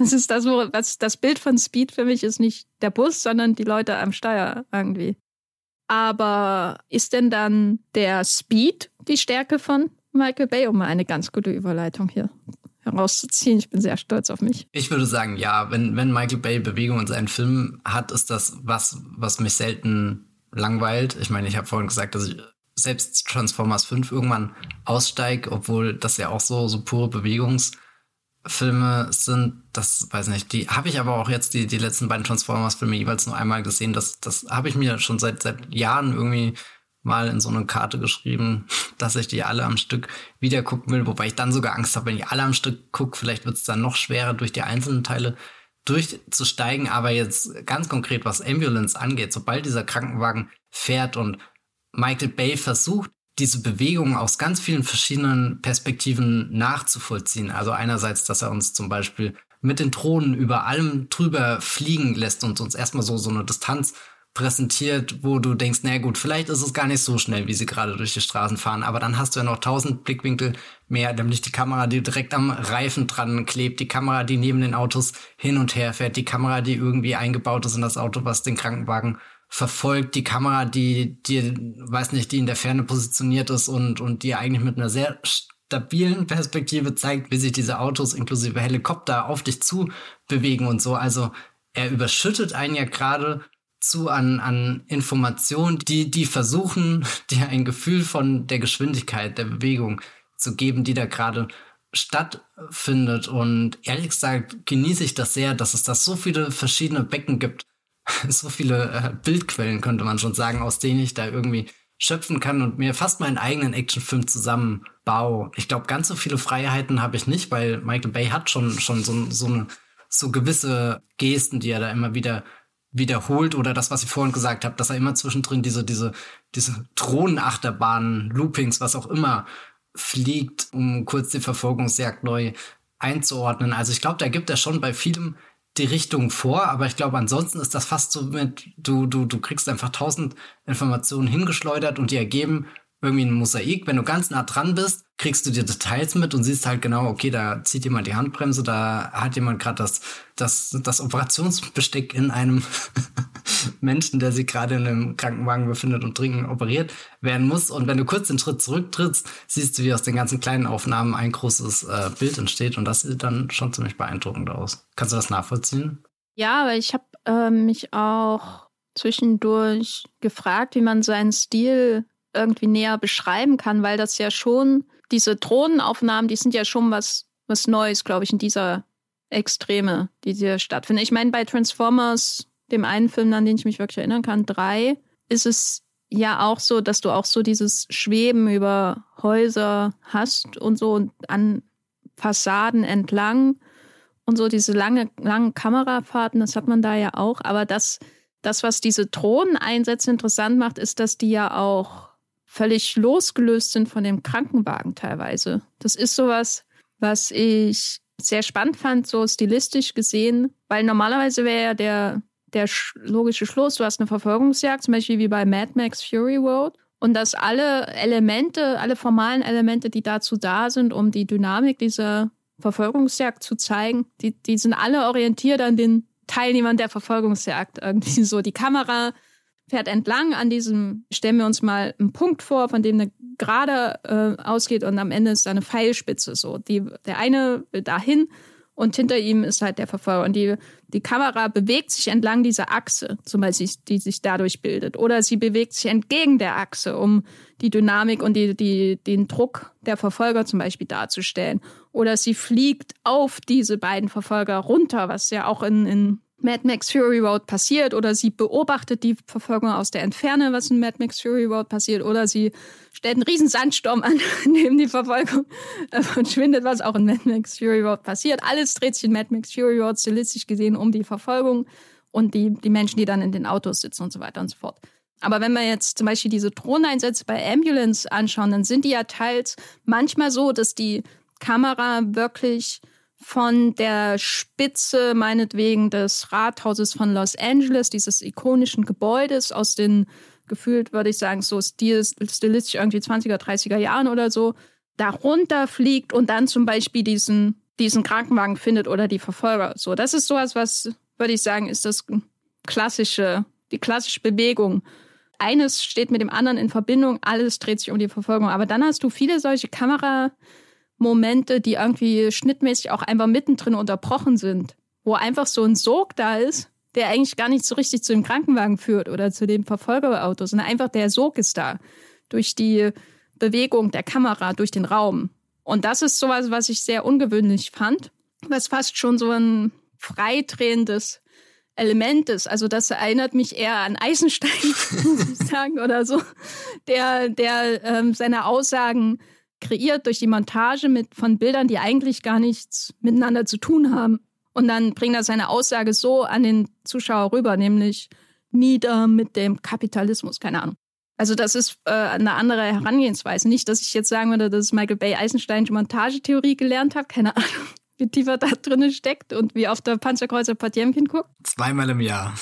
Das ist das, was das Bild von Speed für mich ist nicht der Bus, sondern die Leute am Steuer irgendwie. Aber ist denn dann der Speed die Stärke von Michael Bay, um mal eine ganz gute Überleitung hier herauszuziehen? Ich bin sehr stolz auf mich. Ich würde sagen, ja, wenn, wenn Michael Bay Bewegung in seinen Filmen hat, ist das was, was mich selten langweilt. Ich meine, ich habe vorhin gesagt, dass ich selbst Transformers 5 irgendwann aussteige, obwohl das ja auch so, so pure Bewegungsfilme sind. Das weiß nicht. Die habe ich aber auch jetzt die, die letzten beiden Transformers-Filme jeweils nur einmal gesehen. Das, das habe ich mir schon seit, seit Jahren irgendwie mal in so eine Karte geschrieben, [LAUGHS] dass ich die alle am Stück wieder gucken will, wobei ich dann sogar Angst habe, wenn ich alle am Stück gucke, vielleicht wird es dann noch schwerer, durch die einzelnen Teile durchzusteigen. Aber jetzt ganz konkret, was Ambulance angeht, sobald dieser Krankenwagen fährt und Michael Bay versucht, diese Bewegung aus ganz vielen verschiedenen Perspektiven nachzuvollziehen. Also einerseits, dass er uns zum Beispiel mit den Drohnen über allem drüber fliegen lässt und uns erstmal so, so eine Distanz präsentiert, wo du denkst, naja gut, vielleicht ist es gar nicht so schnell, wie sie gerade durch die Straßen fahren, aber dann hast du ja noch tausend Blickwinkel mehr, nämlich die Kamera, die direkt am Reifen dran klebt, die Kamera, die neben den Autos hin und her fährt, die Kamera, die irgendwie eingebaut ist in das Auto, was den Krankenwagen verfolgt, die Kamera, die, die, weiß nicht, die in der Ferne positioniert ist und, und die eigentlich mit einer sehr stabilen Perspektive zeigt, wie sich diese Autos inklusive Helikopter auf dich zu bewegen und so. Also er überschüttet einen ja gerade zu an, an Informationen, die, die versuchen, [LAUGHS] dir ein Gefühl von der Geschwindigkeit der Bewegung zu geben, die da gerade stattfindet. Und ehrlich gesagt genieße ich das sehr, dass es da so viele verschiedene Becken gibt, [LAUGHS] so viele äh, Bildquellen, könnte man schon sagen, aus denen ich da irgendwie schöpfen kann und mir fast meinen eigenen Actionfilm zusammenbaue. Ich glaube, ganz so viele Freiheiten habe ich nicht, weil Michael Bay hat schon, schon so, so, eine, so gewisse Gesten, die er da immer wieder wiederholt oder das, was ich vorhin gesagt habe, dass er immer zwischendrin diese, diese, diese Thronenachterbahnen, Loopings, was auch immer fliegt, um kurz die Verfolgungsjagd neu einzuordnen. Also ich glaube, da gibt er schon bei vielem die Richtung vor, aber ich glaube, ansonsten ist das fast so mit, du, du, du kriegst einfach tausend Informationen hingeschleudert und die ergeben irgendwie ein Mosaik. Wenn du ganz nah dran bist, kriegst du die Details mit und siehst halt genau, okay, da zieht jemand die Handbremse, da hat jemand gerade das, das, das Operationsbesteck in einem [LAUGHS] Menschen, der sich gerade in einem Krankenwagen befindet und dringend operiert werden muss. Und wenn du kurz den Schritt zurücktrittst, siehst du, wie aus den ganzen kleinen Aufnahmen ein großes äh, Bild entsteht und das sieht dann schon ziemlich beeindruckend aus. Kannst du das nachvollziehen? Ja, aber ich habe äh, mich auch zwischendurch gefragt, wie man seinen Stil irgendwie näher beschreiben kann, weil das ja schon, diese Drohnenaufnahmen, die sind ja schon was, was Neues, glaube ich, in dieser Extreme, die hier stattfinden. Ich meine, bei Transformers, dem einen Film, an den ich mich wirklich erinnern kann, drei, ist es ja auch so, dass du auch so dieses Schweben über Häuser hast und so an Fassaden entlang und so diese lange, langen Kamerafahrten, das hat man da ja auch. Aber das, das, was diese Drohneneinsätze interessant macht, ist, dass die ja auch völlig losgelöst sind von dem Krankenwagen teilweise. Das ist sowas, was ich sehr spannend fand, so stilistisch gesehen, weil normalerweise wäre ja der, der logische Schluss, du hast eine Verfolgungsjagd, zum Beispiel wie bei Mad Max Fury Road, und dass alle Elemente, alle formalen Elemente, die dazu da sind, um die Dynamik dieser Verfolgungsjagd zu zeigen, die, die sind alle orientiert an den Teilnehmern der Verfolgungsjagd. Irgendwie so die Kamera fährt entlang an diesem, stellen wir uns mal einen Punkt vor, von dem eine Gerade äh, ausgeht und am Ende ist da eine Pfeilspitze so. Die, der eine will dahin und hinter ihm ist halt der Verfolger. Und die, die Kamera bewegt sich entlang dieser Achse, zum Beispiel, die sich dadurch bildet. Oder sie bewegt sich entgegen der Achse, um die Dynamik und die, die, den Druck der Verfolger zum Beispiel darzustellen. Oder sie fliegt auf diese beiden Verfolger runter, was ja auch in, in Mad Max Fury Road passiert oder sie beobachtet die Verfolgung aus der Entferne, was in Mad Max Fury Road passiert oder sie stellt einen riesen Sandsturm an, [LAUGHS] dem die Verfolgung äh, verschwindet, was auch in Mad Max Fury Road passiert. Alles dreht sich in Mad Max Fury Road stilistisch gesehen um die Verfolgung und die, die Menschen, die dann in den Autos sitzen und so weiter und so fort. Aber wenn wir jetzt zum Beispiel diese Drohneneinsätze bei Ambulance anschauen, dann sind die ja teils manchmal so, dass die Kamera wirklich von der Spitze meinetwegen des Rathauses von Los Angeles, dieses ikonischen Gebäudes aus den gefühlt, würde ich sagen, so stil, stilistisch irgendwie 20er, 30er Jahren oder so, darunter fliegt und dann zum Beispiel diesen, diesen Krankenwagen findet oder die Verfolger. So, das ist sowas, was, würde ich sagen, ist das klassische, die klassische Bewegung. Eines steht mit dem anderen in Verbindung, alles dreht sich um die Verfolgung. Aber dann hast du viele solche Kamera- Momente, die irgendwie schnittmäßig auch einfach mittendrin unterbrochen sind, wo einfach so ein Sog da ist, der eigentlich gar nicht so richtig zu dem Krankenwagen führt oder zu dem Verfolgerauto, sondern einfach der Sog ist da durch die Bewegung der Kamera durch den Raum. Und das ist sowas, was ich sehr ungewöhnlich fand, was fast schon so ein freidrehendes Element ist. Also das erinnert mich eher an Eisenstein, [LAUGHS] muss ich sagen, oder so, der, der ähm, seine Aussagen kreiert durch die Montage mit, von Bildern, die eigentlich gar nichts miteinander zu tun haben. Und dann bringt er seine Aussage so an den Zuschauer rüber, nämlich nieder mit dem Kapitalismus, keine Ahnung. Also das ist äh, eine andere Herangehensweise. Nicht, dass ich jetzt sagen würde, dass Michael Bay Eisenstein Montagetheorie gelernt hat, keine Ahnung. Wie tiefer da drin steckt und wie auf der Panzerkreuzer Potemkin guckt. Zweimal im Jahr.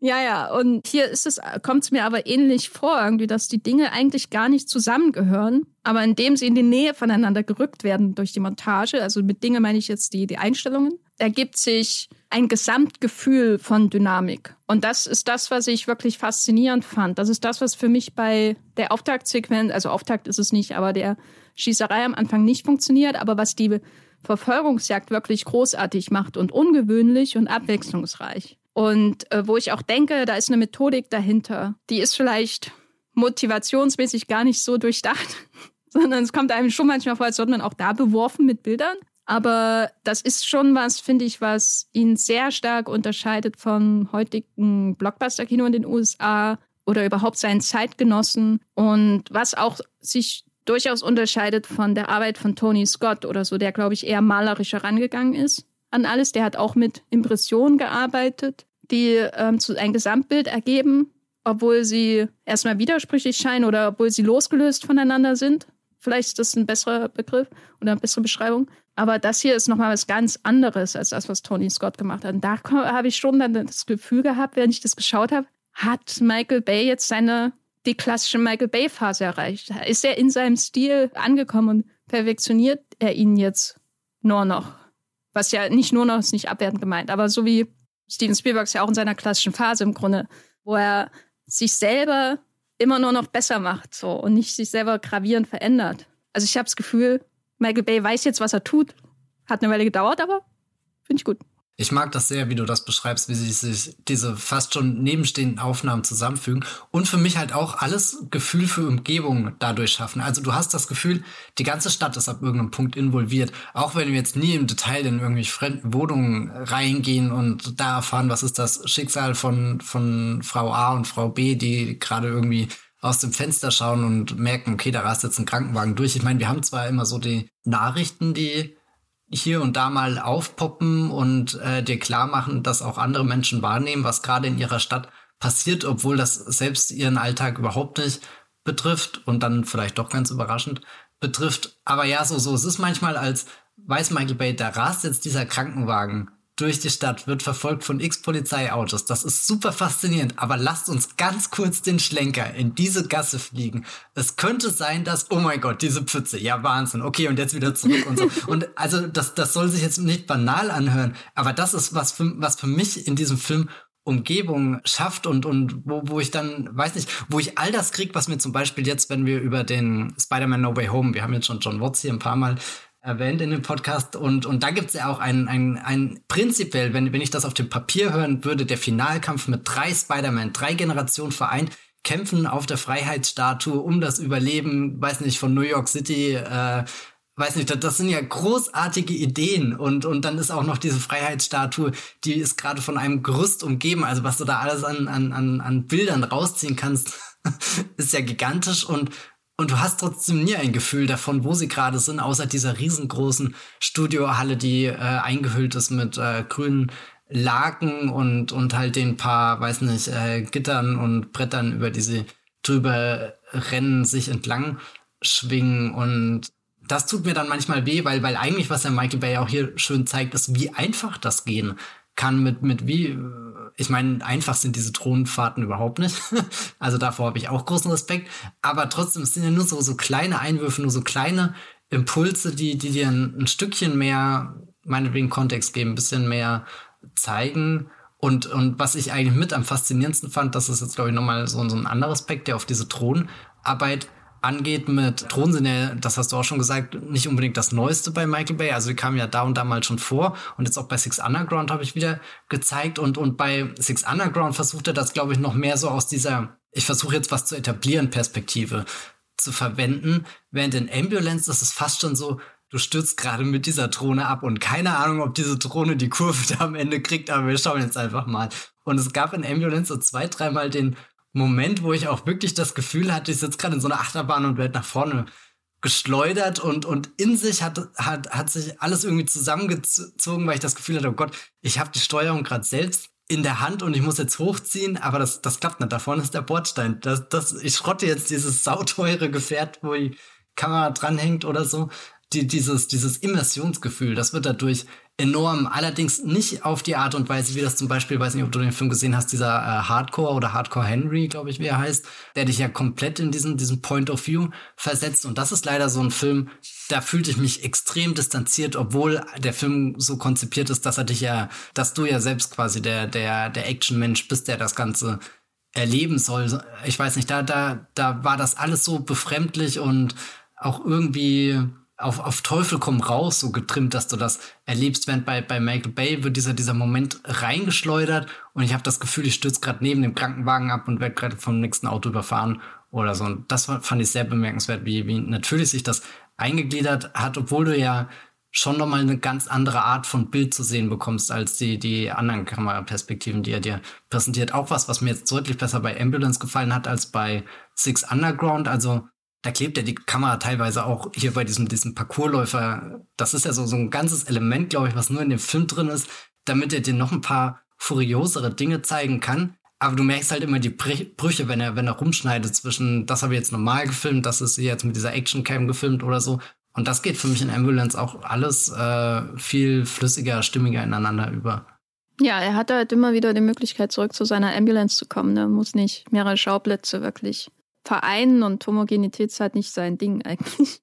Ja, ja. Und hier ist es, kommt es mir aber ähnlich vor, irgendwie, dass die Dinge eigentlich gar nicht zusammengehören. Aber indem sie in die Nähe voneinander gerückt werden durch die Montage, also mit Dinge meine ich jetzt die, die Einstellungen, ergibt sich ein Gesamtgefühl von Dynamik. Und das ist das, was ich wirklich faszinierend fand. Das ist das, was für mich bei der Auftaktsequenz, also Auftakt ist es nicht, aber der Schießerei am Anfang nicht funktioniert, aber was die Verfolgungsjagd wirklich großartig macht und ungewöhnlich und abwechslungsreich. Und äh, wo ich auch denke, da ist eine Methodik dahinter, die ist vielleicht motivationsmäßig gar nicht so durchdacht, [LAUGHS] sondern es kommt einem schon manchmal vor, als wird man auch da beworfen mit Bildern. Aber das ist schon was, finde ich, was ihn sehr stark unterscheidet vom heutigen Blockbuster-Kino in den USA oder überhaupt seinen Zeitgenossen und was auch sich durchaus unterscheidet von der Arbeit von Tony Scott oder so, der, glaube ich, eher malerisch herangegangen ist an alles. Der hat auch mit Impressionen gearbeitet, die ähm, zu ein Gesamtbild ergeben, obwohl sie erstmal widersprüchlich scheinen oder obwohl sie losgelöst voneinander sind. Vielleicht ist das ein besserer Begriff oder eine bessere Beschreibung. Aber das hier ist nochmal was ganz anderes als das, was Tony Scott gemacht hat. Und da habe ich schon dann das Gefühl gehabt, während ich das geschaut habe, hat Michael Bay jetzt seine die klassische Michael Bay-Phase erreicht. Ist er in seinem Stil angekommen und perfektioniert er ihn jetzt nur noch? Was ja nicht nur noch ist nicht abwertend gemeint, aber so wie Steven Spielberg ja auch in seiner klassischen Phase im Grunde, wo er sich selber immer nur noch besser macht so und nicht sich selber gravierend verändert. Also ich habe das Gefühl, Michael Bay weiß jetzt, was er tut. Hat eine Weile gedauert, aber finde ich gut. Ich mag das sehr, wie du das beschreibst, wie sich diese fast schon nebenstehenden Aufnahmen zusammenfügen und für mich halt auch alles Gefühl für Umgebung dadurch schaffen. Also du hast das Gefühl, die ganze Stadt ist ab irgendeinem Punkt involviert. Auch wenn wir jetzt nie im Detail in irgendwelche fremden Wohnungen reingehen und da erfahren, was ist das Schicksal von, von Frau A und Frau B, die gerade irgendwie aus dem Fenster schauen und merken, okay, da rast jetzt ein Krankenwagen durch. Ich meine, wir haben zwar immer so die Nachrichten, die hier und da mal aufpoppen und äh, dir klar machen, dass auch andere Menschen wahrnehmen, was gerade in ihrer Stadt passiert, obwohl das selbst ihren Alltag überhaupt nicht betrifft und dann vielleicht doch ganz überraschend betrifft. Aber ja, so, so, es ist manchmal als weiß Michael Bay, da rast jetzt dieser Krankenwagen durch die Stadt, wird verfolgt von x Polizeiautos. Das ist super faszinierend, aber lasst uns ganz kurz den Schlenker in diese Gasse fliegen. Es könnte sein, dass, oh mein Gott, diese Pfütze, ja Wahnsinn, okay, und jetzt wieder zurück und so. [LAUGHS] Und also das, das soll sich jetzt nicht banal anhören, aber das ist was für, was für mich in diesem Film Umgebung schafft und, und wo, wo ich dann, weiß nicht, wo ich all das krieg, was mir zum Beispiel jetzt, wenn wir über den Spider-Man No Way Home, wir haben jetzt schon John Watts hier ein paar Mal erwähnt in dem Podcast. Und, und da gibt es ja auch ein, ein, ein prinzipiell, wenn, wenn ich das auf dem Papier hören würde, der Finalkampf mit drei Spider-Man, drei Generationen vereint, kämpfen auf der Freiheitsstatue um das Überleben, weiß nicht, von New York City, äh, weiß nicht, das, das sind ja großartige Ideen. Und, und dann ist auch noch diese Freiheitsstatue, die ist gerade von einem Gerüst umgeben, also was du da alles an, an, an, an Bildern rausziehen kannst, [LAUGHS] ist ja gigantisch. Und, und du hast trotzdem nie ein Gefühl davon, wo sie gerade sind, außer dieser riesengroßen Studiohalle, die äh, eingehüllt ist mit äh, grünen Laken und, und halt den paar, weiß nicht, äh, Gittern und Brettern, über die sie drüber rennen, sich entlang schwingen. Und das tut mir dann manchmal weh, weil, weil eigentlich, was der Michael Bay auch hier schön zeigt, ist, wie einfach das gehen kann mit, mit wie ich meine, einfach sind diese Drohnenfahrten überhaupt nicht. [LAUGHS] also davor habe ich auch großen Respekt. Aber trotzdem, es sind ja nur so, so kleine Einwürfe, nur so kleine Impulse, die, die dir ein, ein Stückchen mehr, meinetwegen Kontext geben, ein bisschen mehr zeigen. Und, und was ich eigentlich mit am faszinierendsten fand, das ist jetzt, glaube ich, nochmal so, so ein anderer Aspekt, der auf diese Drohnenarbeit angeht mit Drohnen sind ja, das hast du auch schon gesagt, nicht unbedingt das Neueste bei Michael Bay. Also die kamen ja da und da mal schon vor. Und jetzt auch bei Six Underground habe ich wieder gezeigt. Und, und bei Six Underground versucht er das, glaube ich, noch mehr so aus dieser, ich versuche jetzt was zu etablieren, Perspektive zu verwenden. Während in Ambulance ist es fast schon so, du stürzt gerade mit dieser Drohne ab und keine Ahnung, ob diese Drohne die Kurve da am Ende kriegt, aber wir schauen jetzt einfach mal. Und es gab in Ambulance so zwei, dreimal den Moment, wo ich auch wirklich das Gefühl hatte, ich sitze gerade in so einer Achterbahn und werde nach vorne geschleudert und, und in sich hat, hat, hat sich alles irgendwie zusammengezogen, weil ich das Gefühl hatte, oh Gott, ich habe die Steuerung gerade selbst in der Hand und ich muss jetzt hochziehen, aber das, das klappt nicht. Da vorne ist der Bordstein. Das, das, ich schrotte jetzt dieses sauteure Gefährt, wo die Kamera dranhängt oder so. Die, dieses, dieses Immersionsgefühl, das wird dadurch enorm. Allerdings nicht auf die Art und Weise, wie das zum Beispiel, weiß nicht, ob du den Film gesehen hast, dieser äh, Hardcore oder Hardcore Henry, glaube ich, wie er heißt, der dich ja komplett in diesen, diesen Point of View versetzt. Und das ist leider so ein Film, da fühlte ich mich extrem distanziert, obwohl der Film so konzipiert ist, dass er dich ja, dass du ja selbst quasi der, der, der Action-Mensch bist, der das Ganze erleben soll. Ich weiß nicht, da, da, da war das alles so befremdlich und auch irgendwie auf, auf Teufel komm raus so getrimmt, dass du das erlebst, während bei, bei Michael Bay wird dieser, dieser Moment reingeschleudert und ich habe das Gefühl, ich stürze gerade neben dem Krankenwagen ab und werde gerade vom nächsten Auto überfahren oder so. Und das fand ich sehr bemerkenswert, wie, wie natürlich sich das eingegliedert hat, obwohl du ja schon nochmal eine ganz andere Art von Bild zu sehen bekommst als die, die anderen Kameraperspektiven, die er dir präsentiert. Auch was, was mir jetzt deutlich besser bei Ambulance gefallen hat als bei Six Underground. Also da klebt ja die Kamera teilweise auch hier bei diesem, diesem Parcoursläufer. Das ist ja so, so ein ganzes Element, glaube ich, was nur in dem Film drin ist, damit er dir noch ein paar furiosere Dinge zeigen kann. Aber du merkst halt immer die Brüche, wenn er, wenn er rumschneidet zwischen, das habe ich jetzt normal gefilmt, das ist jetzt mit dieser Actioncam gefilmt oder so. Und das geht für mich in Ambulance auch alles äh, viel flüssiger, stimmiger ineinander über. Ja, er hat halt immer wieder die Möglichkeit, zurück zu seiner Ambulance zu kommen. Er muss nicht mehrere Schauplätze wirklich vereinen und Homogenität ist halt nicht sein Ding eigentlich.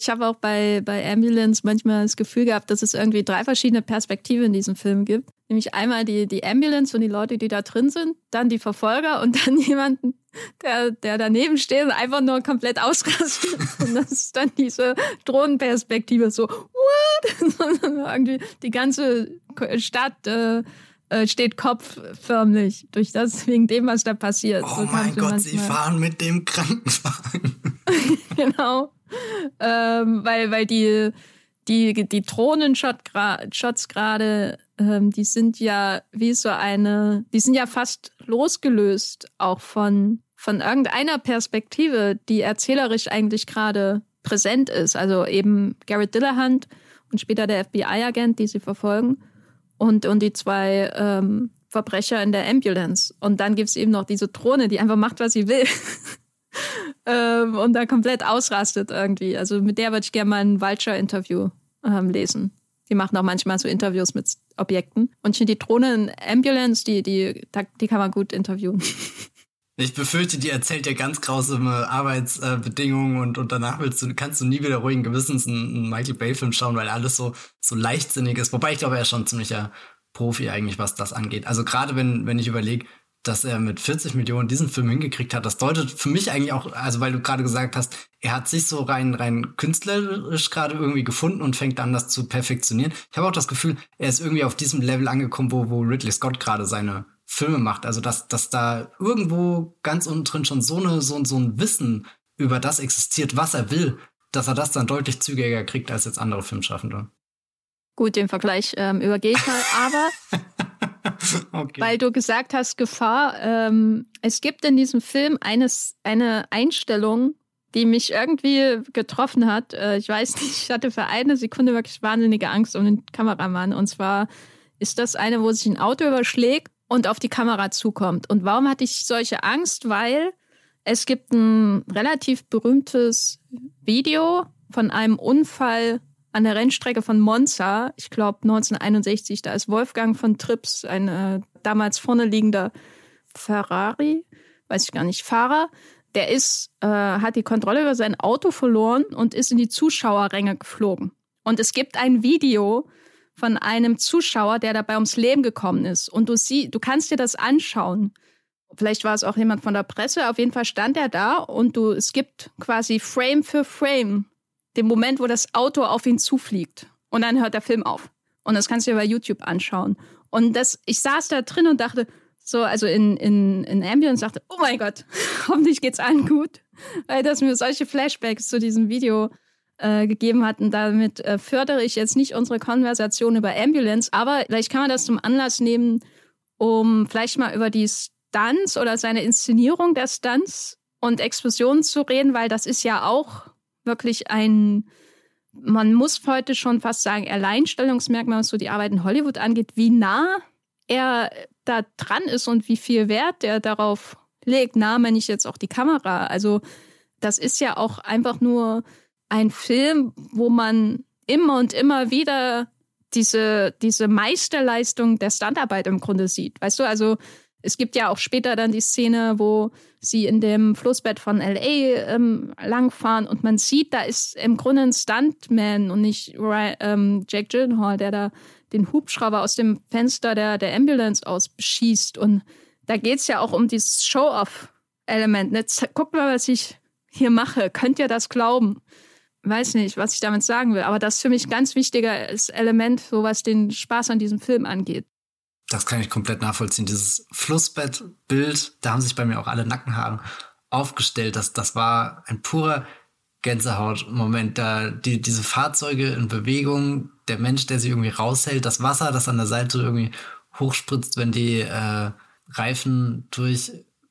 Ich habe auch bei, bei Ambulance manchmal das Gefühl gehabt, dass es irgendwie drei verschiedene Perspektiven in diesem Film gibt. Nämlich einmal die, die Ambulance und die Leute, die da drin sind, dann die Verfolger und dann [LAUGHS] jemanden, der, der daneben steht und einfach nur komplett ausrastet. Und das ist dann diese Drohnenperspektive, so, what? [LAUGHS] irgendwie die ganze Stadt äh, äh, steht kopfförmlich durch das, [LAUGHS] wegen dem, was da passiert. Oh so mein Gott, sie fahren mit dem Krankenwagen. [LAUGHS] genau. Ähm, weil, weil die, die, die Drohnenshots gerade, ähm, die sind ja wie so eine, die sind ja fast losgelöst auch von, von irgendeiner Perspektive, die erzählerisch eigentlich gerade präsent ist. Also eben Garrett Dillahunt und später der FBI-Agent, die sie verfolgen und, und die zwei ähm, Verbrecher in der Ambulance. Und dann gibt es eben noch diese Drohne, die einfach macht, was sie will. [LAUGHS] ähm, und da komplett ausrastet irgendwie. Also mit der würde ich gerne mal ein Vulture-Interview ähm, lesen. Die machen auch manchmal so Interviews mit Objekten. Und ich finde die Drohne in Ambulance, die, die, die kann man gut interviewen. [LAUGHS] Ich befürchte, die erzählt dir ganz grausame Arbeitsbedingungen und, und danach willst du, kannst du nie wieder ruhigen Gewissens einen, Michael Bay-Film schauen, weil alles so, so leichtsinnig ist. Wobei ich glaube, er ist schon ziemlicher Profi eigentlich, was das angeht. Also gerade wenn, wenn ich überlege, dass er mit 40 Millionen diesen Film hingekriegt hat, das deutet für mich eigentlich auch, also weil du gerade gesagt hast, er hat sich so rein, rein künstlerisch gerade irgendwie gefunden und fängt an, das zu perfektionieren. Ich habe auch das Gefühl, er ist irgendwie auf diesem Level angekommen, wo, wo Ridley Scott gerade seine Filme macht. Also dass, dass da irgendwo ganz unten drin schon so, eine, so, so ein Wissen über das existiert, was er will, dass er das dann deutlich zügiger kriegt als jetzt andere Filmschaffende. Gut, den Vergleich ähm, übergehe ich mal, aber [LAUGHS] okay. weil du gesagt hast, Gefahr, ähm, es gibt in diesem Film eines, eine Einstellung, die mich irgendwie getroffen hat. Äh, ich weiß nicht, ich hatte für eine Sekunde wirklich wahnsinnige Angst um den Kameramann. Und zwar ist das eine, wo sich ein Auto überschlägt und auf die Kamera zukommt. Und warum hatte ich solche Angst? Weil es gibt ein relativ berühmtes Video von einem Unfall an der Rennstrecke von Monza, ich glaube 1961. Da ist Wolfgang von Trips, ein äh, damals vorne liegender Ferrari, weiß ich gar nicht, Fahrer. Der ist, äh, hat die Kontrolle über sein Auto verloren und ist in die Zuschauerränge geflogen. Und es gibt ein Video, von einem Zuschauer, der dabei ums Leben gekommen ist. Und du siehst, du kannst dir das anschauen. Vielleicht war es auch jemand von der Presse. Auf jeden Fall stand er da und du, es gibt quasi Frame für Frame den Moment, wo das Auto auf ihn zufliegt. Und dann hört der Film auf. Und das kannst du dir bei YouTube anschauen. Und das, ich saß da drin und dachte, so, also in, in, in Ambient dachte, oh mein Gott, [LAUGHS] hoffentlich geht's allen gut. Weil das mir solche Flashbacks zu diesem Video äh, gegeben hat. Und damit äh, fördere ich jetzt nicht unsere Konversation über Ambulance, aber vielleicht kann man das zum Anlass nehmen, um vielleicht mal über die Stunts oder seine Inszenierung der Stunts und Explosionen zu reden, weil das ist ja auch wirklich ein, man muss heute schon fast sagen, Alleinstellungsmerkmal, was so die Arbeit in Hollywood angeht, wie nah er da dran ist und wie viel Wert er darauf legt. Nah meine ich jetzt auch die Kamera. Also das ist ja auch einfach nur ein Film, wo man immer und immer wieder diese, diese Meisterleistung der Standarbeit im Grunde sieht. Weißt du, also es gibt ja auch später dann die Szene, wo sie in dem Flussbett von LA ähm, langfahren und man sieht, da ist im Grunde ein Stuntman und nicht ähm, Jack Gyllenhaal, der da den Hubschrauber aus dem Fenster der, der Ambulance aus beschießt. Und da geht es ja auch um dieses Show-off-Element. Ne? Guck mal, was ich hier mache. Könnt ihr das glauben? Weiß nicht, was ich damit sagen will, aber das ist für mich ein ganz wichtiges Element, so was den Spaß an diesem Film angeht. Das kann ich komplett nachvollziehen. Dieses Flussbettbild, da haben sich bei mir auch alle Nackenhaare aufgestellt. Das, das war ein purer Gänsehaut-Moment. Da die, diese Fahrzeuge in Bewegung, der Mensch, der sie irgendwie raushält, das Wasser, das an der Seite irgendwie hochspritzt, wenn die äh, Reifen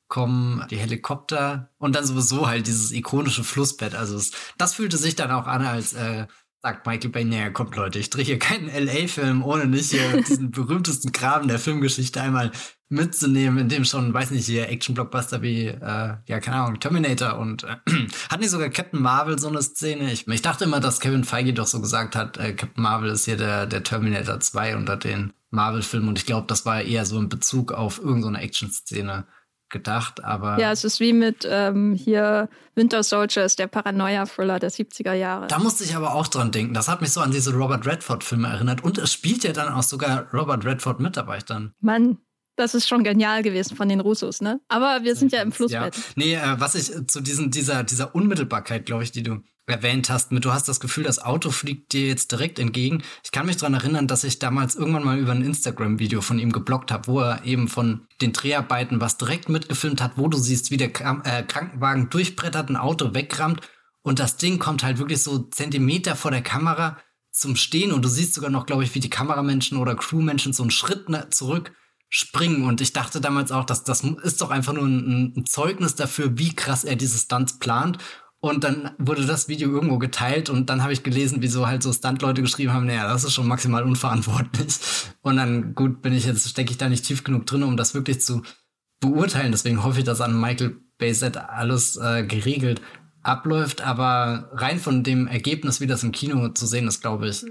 durchkommen, die Helikopter und dann sowieso halt dieses ikonische Flussbett. Also es, das fühlte sich dann auch an, als äh, sagt Michael Bay, naja, kommt Leute, ich drehe hier keinen LA-Film, ohne nicht hier [LAUGHS] diesen berühmtesten Graben der Filmgeschichte einmal mitzunehmen, in dem schon, weiß nicht, hier Action-Blockbuster wie, äh, ja, keine Ahnung, Terminator und äh, [CLEARS THROAT] hat nicht sogar Captain Marvel so eine Szene? Ich, ich dachte immer, dass Kevin Feige doch so gesagt hat, äh, Captain Marvel ist hier der, der Terminator 2 unter den Marvel-Filmen und ich glaube, das war eher so in Bezug auf irgendeine so Action-Szene gedacht, aber. Ja, es ist wie mit ähm, hier Winter Soldiers, der Paranoia-Thriller der 70er Jahre. Da musste ich aber auch dran denken. Das hat mich so an diese Robert Redford-Filme erinnert. Und es spielt ja dann auch sogar Robert Redford mit, dabei dann. Mann, das ist schon genial gewesen von den Russos, ne? Aber wir sind ja im Flussbett. Ja. Nee, äh, was ich zu diesen, dieser, dieser Unmittelbarkeit, glaube ich, die du erwähnt hast, mit du hast das Gefühl, das Auto fliegt dir jetzt direkt entgegen. Ich kann mich daran erinnern, dass ich damals irgendwann mal über ein Instagram-Video von ihm geblockt habe, wo er eben von den Dreharbeiten was direkt mitgefilmt hat, wo du siehst, wie der äh, Krankenwagen durchbrettert, ein Auto wegrammt und das Ding kommt halt wirklich so Zentimeter vor der Kamera zum Stehen und du siehst sogar noch, glaube ich, wie die Kameramenschen oder Crewmenschen so einen Schritt ne, zurück springen. Und ich dachte damals auch, dass das ist doch einfach nur ein, ein Zeugnis dafür, wie krass er diese Stunts plant. Und dann wurde das Video irgendwo geteilt und dann habe ich gelesen, wie so halt so Stunt-Leute geschrieben haben, naja, das ist schon maximal unverantwortlich. Und dann, gut, bin ich jetzt, stecke ich da nicht tief genug drin, um das wirklich zu beurteilen. Deswegen hoffe ich, dass an Michael Bayset alles äh, geregelt abläuft. Aber rein von dem Ergebnis, wie das im Kino zu sehen ist, glaube ich,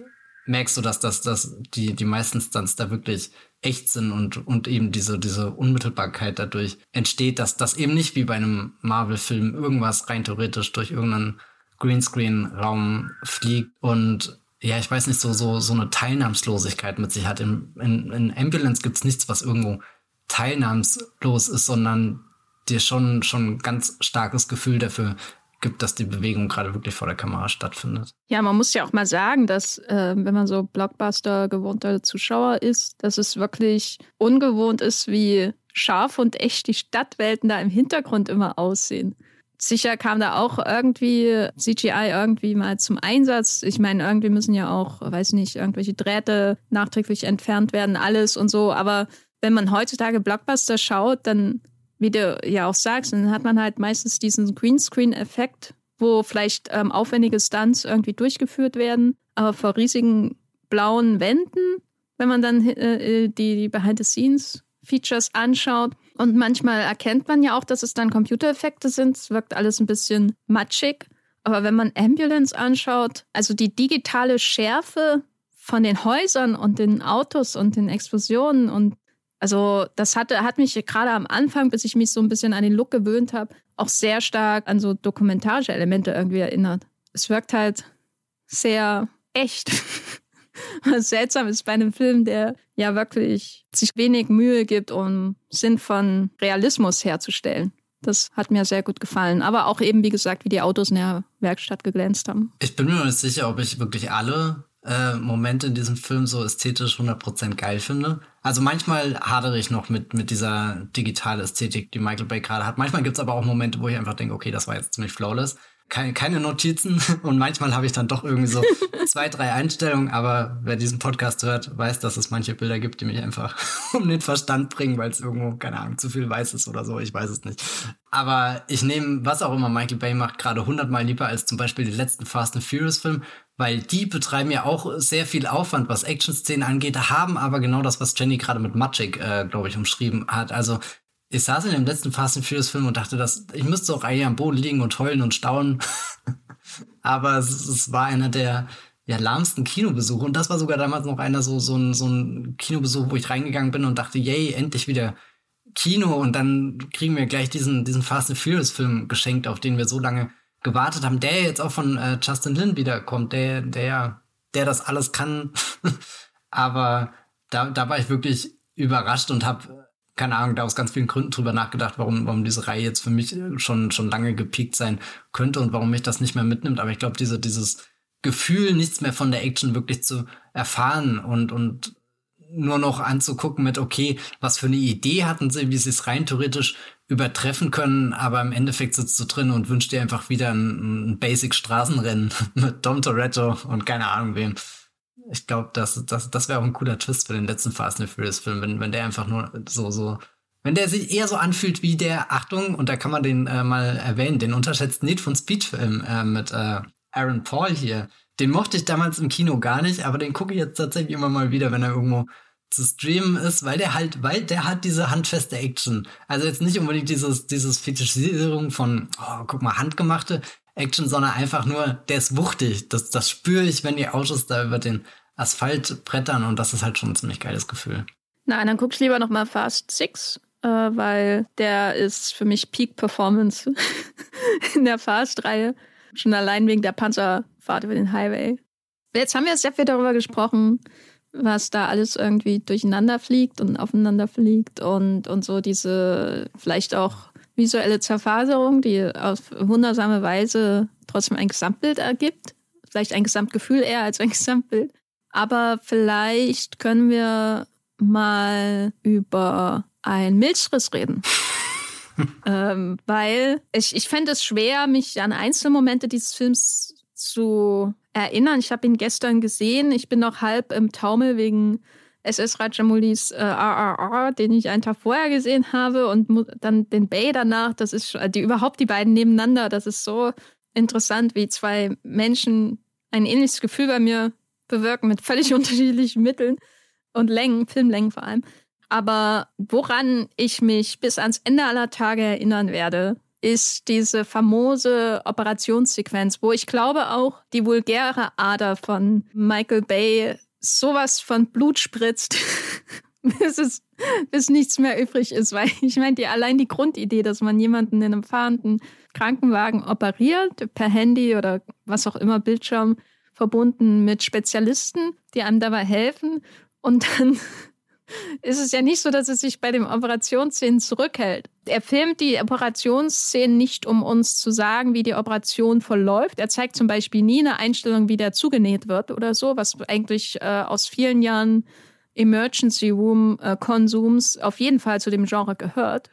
merkst du, dass, dass, dass die, die meisten Stunts da wirklich echt sind und, und eben diese, diese Unmittelbarkeit dadurch entsteht, dass das eben nicht wie bei einem Marvel-Film irgendwas rein theoretisch durch irgendeinen Greenscreen-Raum fliegt und ja, ich weiß nicht, so, so, so eine Teilnahmslosigkeit mit sich hat. In, in, in Ambulance gibt's nichts, was irgendwo teilnahmslos ist, sondern dir schon, schon ein ganz starkes Gefühl dafür gibt, dass die Bewegung gerade wirklich vor der Kamera stattfindet. Ja, man muss ja auch mal sagen, dass äh, wenn man so Blockbuster gewohnter Zuschauer ist, dass es wirklich ungewohnt ist, wie scharf und echt die Stadtwelten da im Hintergrund immer aussehen. Sicher kam da auch irgendwie CGI irgendwie mal zum Einsatz. Ich meine, irgendwie müssen ja auch, weiß nicht, irgendwelche Drähte nachträglich entfernt werden, alles und so. Aber wenn man heutzutage Blockbuster schaut, dann wie du ja auch sagst, dann hat man halt meistens diesen Greenscreen-Effekt, wo vielleicht ähm, aufwendige Stunts irgendwie durchgeführt werden, aber vor riesigen blauen Wänden, wenn man dann äh, äh, die, die Behind-the-Scenes-Features anschaut. Und manchmal erkennt man ja auch, dass es dann Computereffekte sind. Es wirkt alles ein bisschen matschig. Aber wenn man Ambulance anschaut, also die digitale Schärfe von den Häusern und den Autos und den Explosionen und also das hatte, hat mich gerade am Anfang, bis ich mich so ein bisschen an den Look gewöhnt habe, auch sehr stark an so dokumentarische Elemente irgendwie erinnert. Es wirkt halt sehr echt. [LAUGHS] Was seltsam ist bei einem Film, der ja wirklich sich wenig Mühe gibt, um Sinn von Realismus herzustellen. Das hat mir sehr gut gefallen. Aber auch eben, wie gesagt, wie die Autos in der Werkstatt geglänzt haben. Ich bin mir nicht sicher, ob ich wirklich alle äh, Momente in diesem Film so ästhetisch 100% geil finde. Also manchmal hadere ich noch mit, mit dieser digitalen Ästhetik, die Michael Bay gerade hat. Manchmal gibt's aber auch Momente, wo ich einfach denke, okay, das war jetzt ziemlich flawless keine, keine Notizen [LAUGHS] und manchmal habe ich dann doch irgendwie so [LAUGHS] zwei, drei Einstellungen, aber wer diesen Podcast hört, weiß, dass es manche Bilder gibt, die mich einfach [LAUGHS] um den Verstand bringen, weil es irgendwo, keine Ahnung, zu viel weiß ist oder so, ich weiß es nicht. Aber ich nehme, was auch immer Michael Bay macht, gerade hundertmal lieber als zum Beispiel die letzten Fast and Furious Film, weil die betreiben ja auch sehr viel Aufwand, was Action-Szenen angeht, haben aber genau das, was Jenny gerade mit Magic, äh, glaube ich, umschrieben hat. Also ich saß in dem letzten Fast and Furious Film und dachte, dass ich müsste auch eigentlich am Boden liegen und heulen und staunen. [LAUGHS] Aber es, es, war einer der ja, lahmsten Kinobesuche. Und das war sogar damals noch einer so, so ein, so ein Kinobesuch, wo ich reingegangen bin und dachte, yay, endlich wieder Kino. Und dann kriegen wir gleich diesen, diesen Fast and Furious Film geschenkt, auf den wir so lange gewartet haben, der jetzt auch von äh, Justin Lin wiederkommt, der, der, der das alles kann. [LAUGHS] Aber da, da war ich wirklich überrascht und habe, keine Ahnung, da aus ganz vielen Gründen drüber nachgedacht, warum, warum diese Reihe jetzt für mich schon, schon lange gepiekt sein könnte und warum mich das nicht mehr mitnimmt. Aber ich glaube, diese, dieses Gefühl, nichts mehr von der Action wirklich zu erfahren und, und nur noch anzugucken mit, okay, was für eine Idee hatten sie, wie sie es rein theoretisch übertreffen können, aber im Endeffekt sitzt du drin und wünschst dir einfach wieder ein, ein Basic-Straßenrennen [LAUGHS] mit Dom Toretto und keine Ahnung wem. Ich glaube, das, das, das wäre auch ein cooler Twist für den letzten Fast and Furious Film, wenn, wenn der einfach nur so, so, wenn der sich eher so anfühlt wie der, Achtung, und da kann man den äh, mal erwähnen, den unterschätzten Need von Speed-Film äh, mit äh, Aaron Paul hier. Den mochte ich damals im Kino gar nicht, aber den gucke ich jetzt tatsächlich immer mal wieder, wenn er irgendwo zu streamen ist, weil der halt, weil der hat diese handfeste Action. Also jetzt nicht unbedingt dieses, dieses Fetischisierung von, oh, guck mal, handgemachte Action, sondern einfach nur, der ist wuchtig. Das, das spüre ich, wenn die Autos da über den Asphalt brettern und das ist halt schon ein ziemlich geiles Gefühl. Nein, dann guckst du lieber nochmal Fast Six, äh, weil der ist für mich Peak Performance [LAUGHS] in der Fast-Reihe. Schon allein wegen der Panzerfahrt über den Highway. Jetzt haben wir sehr viel darüber gesprochen, was da alles irgendwie durcheinander fliegt und aufeinander fliegt und, und so diese vielleicht auch visuelle Zerfaserung, die auf wundersame Weise trotzdem ein Gesamtbild ergibt. Vielleicht ein Gesamtgefühl eher als ein [LAUGHS] Gesamtbild. Aber vielleicht können wir mal über einen Milzriss reden. [LAUGHS] ähm, weil ich, ich fände es schwer, mich an Einzelmomente dieses Films zu erinnern. Ich habe ihn gestern gesehen. Ich bin noch halb im Taumel wegen SS Rajamoulis äh, RRR, den ich einen Tag vorher gesehen habe und dann den Bay danach. Das ist die überhaupt die beiden nebeneinander. Das ist so interessant, wie zwei Menschen ein ähnliches Gefühl bei mir bewirken mit völlig [LAUGHS] unterschiedlichen Mitteln und Längen, Filmlängen vor allem. Aber woran ich mich bis ans Ende aller Tage erinnern werde, ist diese famose Operationssequenz, wo ich glaube auch die vulgäre Ader von Michael Bay sowas von Blut spritzt, [LAUGHS] bis, es, bis nichts mehr übrig ist. Weil ich meine, die, allein die Grundidee, dass man jemanden in einem fahrenden Krankenwagen operiert, per Handy oder was auch immer, Bildschirm verbunden mit Spezialisten, die einem dabei helfen und dann ist es ja nicht so, dass es sich bei den Operationsszenen zurückhält. Er filmt die Operationsszenen nicht, um uns zu sagen, wie die Operation verläuft. Er zeigt zum Beispiel nie eine Einstellung, wie der zugenäht wird oder so, was eigentlich äh, aus vielen Jahren Emergency Room äh, auf jeden Fall zu dem Genre gehört.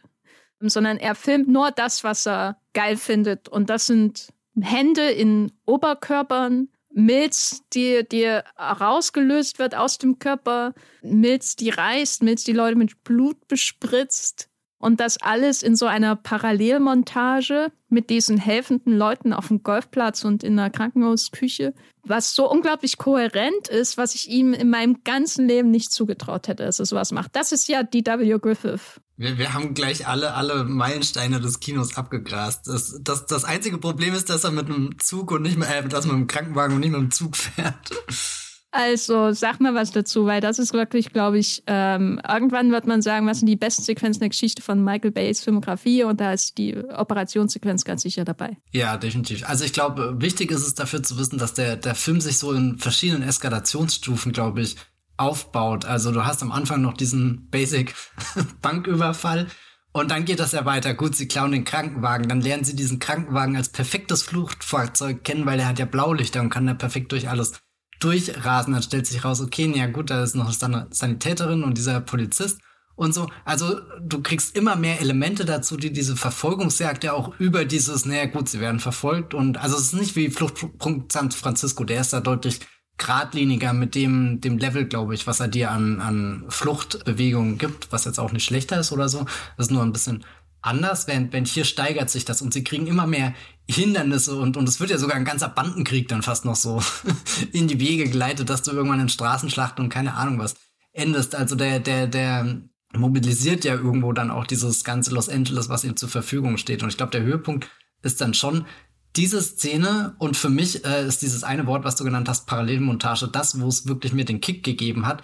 Sondern er filmt nur das, was er geil findet. Und das sind Hände in Oberkörpern, Milz, die, die rausgelöst wird aus dem Körper, Milz, die reißt, Milz, die Leute mit Blut bespritzt. Und das alles in so einer Parallelmontage mit diesen helfenden Leuten auf dem Golfplatz und in der Krankenhausküche, was so unglaublich kohärent ist, was ich ihm in meinem ganzen Leben nicht zugetraut hätte, dass er sowas macht. Das ist ja D.W. Griffith. Wir, wir haben gleich alle, alle Meilensteine des Kinos abgegrast. Das, das, das einzige Problem ist, dass er mit einem Zug und nicht mehr, äh, dass man mit einem Krankenwagen und nicht mit einem Zug fährt. Also sag mal was dazu, weil das ist wirklich, glaube ich, ähm, irgendwann wird man sagen, was sind die besten Sequenzen der Geschichte von Michael Bays Filmografie und da ist die Operationssequenz ganz sicher dabei. Ja, definitiv. Also ich glaube, wichtig ist es dafür zu wissen, dass der, der Film sich so in verschiedenen Eskalationsstufen, glaube ich, aufbaut. Also du hast am Anfang noch diesen Basic [LAUGHS] Banküberfall und dann geht das ja weiter. Gut, sie klauen den Krankenwagen, dann lernen sie diesen Krankenwagen als perfektes Fluchtfahrzeug kennen, weil er hat ja Blaulichter und kann da perfekt durch alles durchrasen. Dann stellt sich raus, okay, ja gut, da ist noch eine Sanitäterin und dieser Polizist und so. Also du kriegst immer mehr Elemente dazu, die diese Verfolgungsjagd ja auch über dieses, naja gut, sie werden verfolgt und also es ist nicht wie Fluchtpunkt San Francisco, der ist da deutlich geradliniger mit dem, dem Level, glaube ich, was er dir an, an Fluchtbewegungen gibt, was jetzt auch nicht schlechter ist oder so. Das ist nur ein bisschen anders, während, während hier steigert sich das und sie kriegen immer mehr Hindernisse und, und es wird ja sogar ein ganzer Bandenkrieg dann fast noch so [LAUGHS] in die Wege geleitet, dass du irgendwann in Straßenschlachten und keine Ahnung was endest. Also der, der, der mobilisiert ja irgendwo dann auch dieses ganze Los Angeles, was ihm zur Verfügung steht. Und ich glaube, der Höhepunkt ist dann schon diese Szene und für mich äh, ist dieses eine Wort, was du genannt hast, Parallelmontage, das, wo es wirklich mir den Kick gegeben hat,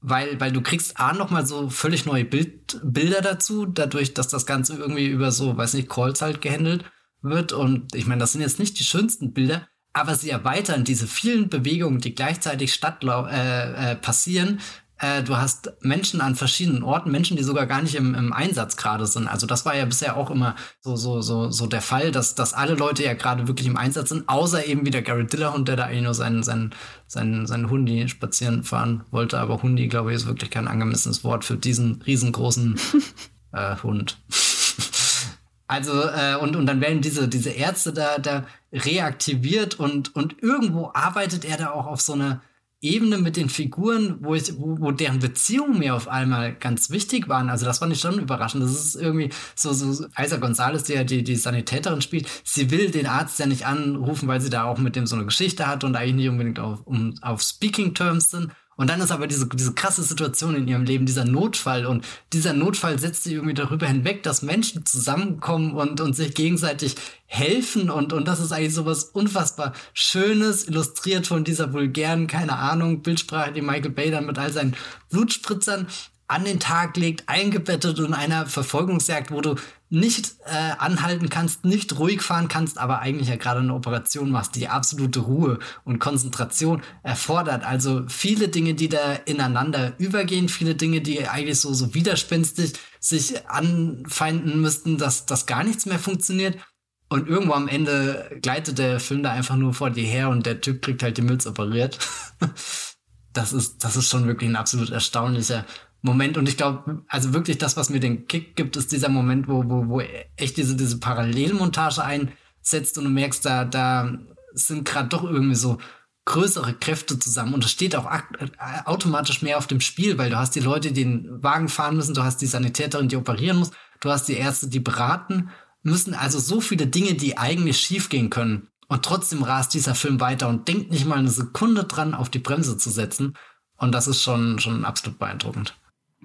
weil, weil du kriegst A nochmal so völlig neue Bild, Bilder dazu, dadurch, dass das Ganze irgendwie über so, weiß nicht, Calls halt gehandelt wird. Und ich meine, das sind jetzt nicht die schönsten Bilder, aber sie erweitern diese vielen Bewegungen, die gleichzeitig statt äh, äh, passieren, äh, du hast Menschen an verschiedenen Orten, Menschen, die sogar gar nicht im, im Einsatz gerade sind. Also das war ja bisher auch immer so, so, so, so der Fall, dass, dass alle Leute ja gerade wirklich im Einsatz sind, außer eben wieder Gary Dillerhund, der da eigentlich nur seinen, seinen, seinen, seinen Hundi spazieren fahren wollte. Aber Hundi, glaube ich, ist wirklich kein angemessenes Wort für diesen riesengroßen [LAUGHS] äh, Hund. [LAUGHS] Also, äh, und, und dann werden diese, diese Ärzte da, da reaktiviert und, und irgendwo arbeitet er da auch auf so eine, Ebene mit den Figuren, wo ich, wo, wo deren Beziehungen mir auf einmal ganz wichtig waren. Also das fand ich schon überraschend. Das ist irgendwie so, so Isa Gonzalez, die ja die, die Sanitäterin spielt. Sie will den Arzt ja nicht anrufen, weil sie da auch mit dem so eine Geschichte hat und eigentlich nicht unbedingt auf, um, auf Speaking Terms sind. Und dann ist aber diese, diese krasse Situation in ihrem Leben, dieser Notfall. Und dieser Notfall setzt sie irgendwie darüber hinweg, dass Menschen zusammenkommen und, und sich gegenseitig helfen. Und, und das ist eigentlich so was unfassbar Schönes, illustriert von dieser vulgären, keine Ahnung, Bildsprache, die Michael Bay dann mit all seinen Blutspritzern an den Tag legt, eingebettet in einer Verfolgungsjagd, wo du nicht äh, anhalten kannst, nicht ruhig fahren kannst, aber eigentlich ja gerade eine Operation machst, die absolute Ruhe und Konzentration erfordert. Also viele Dinge, die da ineinander übergehen, viele Dinge, die eigentlich so, so widerspenstig sich anfeinden müssten, dass, dass gar nichts mehr funktioniert. Und irgendwo am Ende gleitet der Film da einfach nur vor dir her und der Typ kriegt halt die Milz operiert. [LAUGHS] das ist, das ist schon wirklich ein absolut erstaunlicher Moment. Und ich glaube, also wirklich das, was mir den Kick gibt, ist dieser Moment, wo, wo, wo echt diese, diese Parallelmontage einsetzt und du merkst, da, da sind gerade doch irgendwie so größere Kräfte zusammen und es steht auch äh, automatisch mehr auf dem Spiel, weil du hast die Leute, die den Wagen fahren müssen, du hast die Sanitäterin, die operieren muss, du hast die Ärzte, die beraten müssen, also so viele Dinge, die eigentlich schiefgehen können. Und trotzdem rast dieser Film weiter und denkt nicht mal eine Sekunde dran, auf die Bremse zu setzen. Und das ist schon, schon absolut beeindruckend.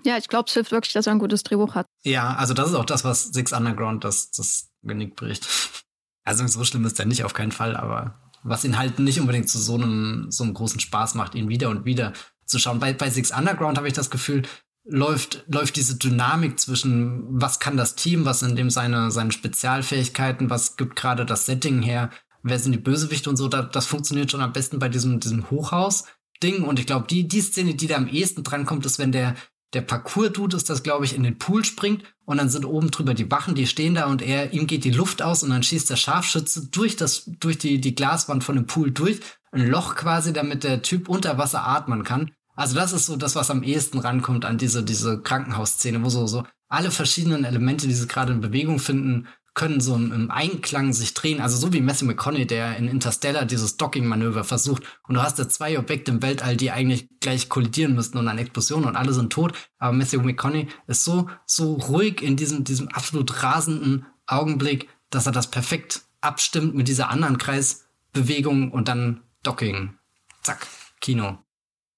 Ja, ich glaube, es hilft wirklich, dass er ein gutes Drehbuch hat. Ja, also das ist auch das, was Six Underground das, das Genick bricht. [LAUGHS] Also so schlimm ist er nicht, auf keinen Fall, aber was ihn halt nicht unbedingt zu so einem, so einem großen Spaß macht, ihn wieder und wieder zu schauen. Bei, bei Six Underground habe ich das Gefühl, läuft, läuft diese Dynamik zwischen, was kann das Team, was sind dem seine, seine Spezialfähigkeiten, was gibt gerade das Setting her, wer sind die Bösewichte und so, da, das funktioniert schon am besten bei diesem, diesem Hochhaus-Ding. Und ich glaube, die, die Szene, die da am ehesten drankommt, ist, wenn der, der Parcours-Dude ist das, glaube ich, in den Pool springt und dann sind oben drüber die Wachen, die stehen da und er, ihm geht die Luft aus und dann schießt der Scharfschütze durch das, durch die, die Glaswand von dem Pool durch, ein Loch quasi, damit der Typ unter Wasser atmen kann. Also das ist so das, was am ehesten rankommt an diese, diese Krankenhausszene, wo so, so alle verschiedenen Elemente, die sie gerade in Bewegung finden, können so im Einklang sich drehen. Also so wie Matthew McConaughey, der in Interstellar dieses Docking-Manöver versucht. Und du hast da zwei Objekte im Weltall, die eigentlich gleich kollidieren müssten und eine Explosion und alle sind tot. Aber Matthew McConaughey ist so, so ruhig in diesem, diesem absolut rasenden Augenblick, dass er das perfekt abstimmt mit dieser anderen Kreisbewegung und dann Docking. Zack, Kino.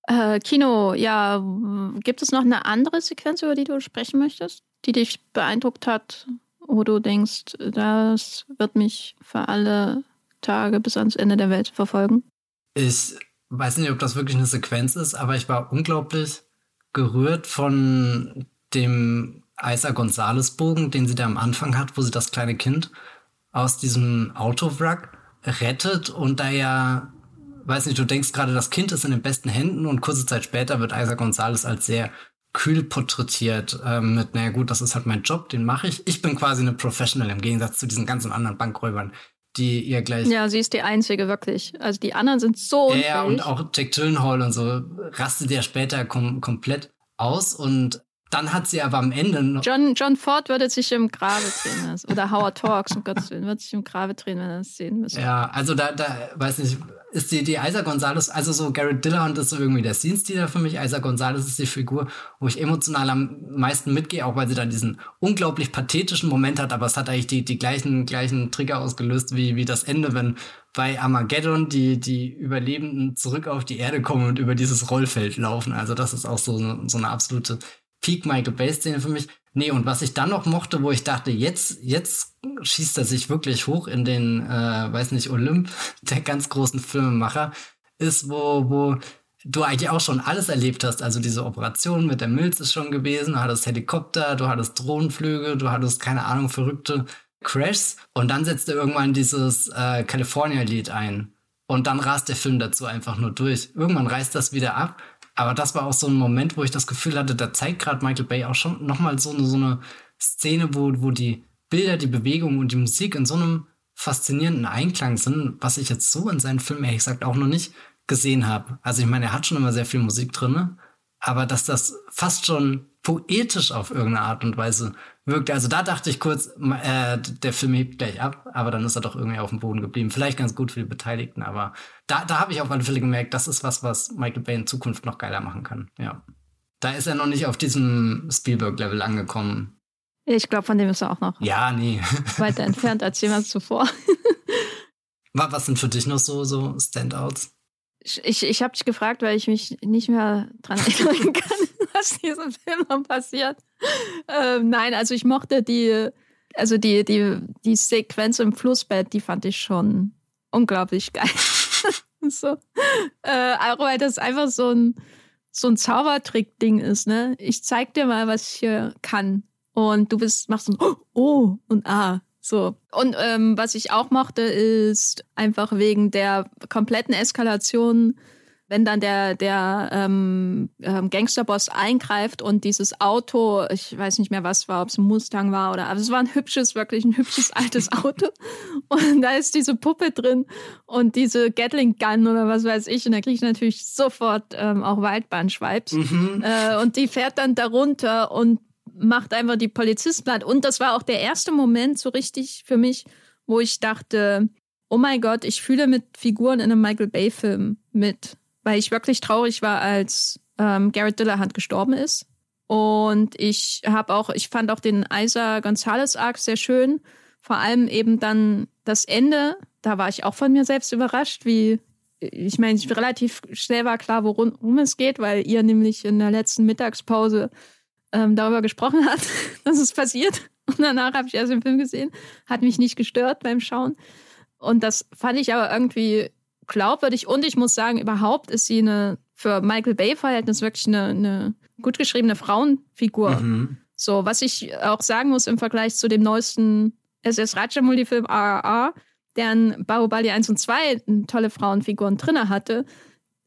Äh, Kino, ja, gibt es noch eine andere Sequenz, über die du sprechen möchtest, die dich beeindruckt hat? Wo du denkst, das wird mich für alle Tage bis ans Ende der Welt verfolgen? Ich weiß nicht, ob das wirklich eine Sequenz ist, aber ich war unglaublich gerührt von dem Isa Gonzales Bogen, den sie da am Anfang hat, wo sie das kleine Kind aus diesem Autowrack rettet und da ja, weiß nicht, du denkst gerade, das Kind ist in den besten Händen und kurze Zeit später wird Isa Gonzales als sehr kühl porträtiert ähm, mit, naja gut, das ist halt mein Job, den mache ich. Ich bin quasi eine Professional im Gegensatz zu diesen ganzen anderen Bankräubern, die ihr gleich. Ja, sie ist die einzige wirklich. Also die anderen sind so unfähig. Ja, und auch Jack Gyllenhaal und so rastet ja später kom komplett aus und dann hat sie aber am Ende noch. John, John Ford würde sich im Grabe drehen. Oder Howard Talks, um Gottes Willen, würde sich im Grabe drehen, wenn er das sehen müsste. Ja, also da, da, weiß nicht, ist die, die Isa Gonzalez, also so Garrett Dillahunt ist so irgendwie der Scene-Stealer für mich. Isa Gonzalez ist die Figur, wo ich emotional am meisten mitgehe, auch weil sie dann diesen unglaublich pathetischen Moment hat, aber es hat eigentlich die, die gleichen, gleichen Trigger ausgelöst wie, wie das Ende, wenn bei Armageddon die, die Überlebenden zurück auf die Erde kommen und über dieses Rollfeld laufen. Also das ist auch so, so eine absolute Peak Michael Bay-Szene für mich. Nee, und was ich dann noch mochte, wo ich dachte, jetzt, jetzt schießt er sich wirklich hoch in den, äh, weiß nicht, Olymp [LAUGHS] der ganz großen Filmemacher, ist, wo, wo du eigentlich auch schon alles erlebt hast. Also diese Operation mit der Milz ist schon gewesen, du hattest Helikopter, du hattest Drohnenflüge, du hattest, keine Ahnung, verrückte Crashs. Und dann setzt er irgendwann dieses äh, California-Lied ein. Und dann rast der Film dazu einfach nur durch. Irgendwann reißt das wieder ab. Aber das war auch so ein Moment, wo ich das Gefühl hatte, da zeigt gerade Michael Bay auch schon nochmal so eine, so eine Szene, wo, wo die Bilder, die Bewegung und die Musik in so einem faszinierenden Einklang sind, was ich jetzt so in seinen Filmen ehrlich gesagt auch noch nicht gesehen habe. Also ich meine, er hat schon immer sehr viel Musik drin, aber dass das fast schon poetisch auf irgendeine Art und Weise wirkte. Also da dachte ich kurz, äh, der Film hebt gleich ab, aber dann ist er doch irgendwie auf dem Boden geblieben. Vielleicht ganz gut für die Beteiligten, aber da, da habe ich auf alle Fälle gemerkt, das ist was, was Michael Bay in Zukunft noch geiler machen kann. Ja. Da ist er noch nicht auf diesem Spielberg-Level angekommen. Ich glaube, von dem ist er auch noch ja, nee. [LAUGHS] weiter entfernt als jemals zuvor. [LAUGHS] was sind für dich noch so, so Standouts? Ich, ich habe dich gefragt, weil ich mich nicht mehr dran erinnern kann, [LAUGHS] was diesem Film passiert. Ähm, nein, also ich mochte die, also die, die, die Sequenz im Flussbett, die fand ich schon unglaublich geil. [LAUGHS] so. Äh, weil das einfach so ein, so ein Zaubertrick-Ding ist, ne? Ich zeig dir mal, was ich hier kann. Und du bist, machst so ein [GASPS] Oh und Ah. So. Und ähm, was ich auch mochte, ist einfach wegen der kompletten Eskalation, wenn dann der, der ähm, ähm, Gangsterboss eingreift und dieses Auto, ich weiß nicht mehr was war, ob es ein Mustang war oder, aber es war ein hübsches, wirklich ein hübsches [LAUGHS] altes Auto. Und da ist diese Puppe drin und diese Gatling Gun oder was weiß ich. Und da kriege ich natürlich sofort ähm, auch Waldbahn-Schweibs. Mhm. Äh, und die fährt dann darunter und macht einfach die Polizisten platt. Und das war auch der erste Moment so richtig für mich, wo ich dachte, oh mein Gott, ich fühle mit Figuren in einem Michael Bay-Film mit. Weil ich wirklich traurig war, als ähm, Garrett Dillahunt gestorben ist. Und ich habe auch, ich fand auch den Isa Gonzalez Arc sehr schön. Vor allem eben dann das Ende. Da war ich auch von mir selbst überrascht, wie ich meine, relativ schnell war klar, worum es geht, weil ihr nämlich in der letzten Mittagspause ähm, darüber gesprochen hat, [LAUGHS] dass es passiert. Und danach habe ich erst den Film gesehen. Hat mich nicht gestört beim Schauen. Und das fand ich aber irgendwie glaubwürdig. Und ich muss sagen, überhaupt ist sie eine für Michael Bay-Verhältnis wirklich eine, eine, gut geschriebene Frauenfigur. Mhm. So, was ich auch sagen muss im Vergleich zu dem neuesten SS Rajamouli-Film RRR, der in Bahubali 1 und 2 tolle Frauenfiguren drinne hatte,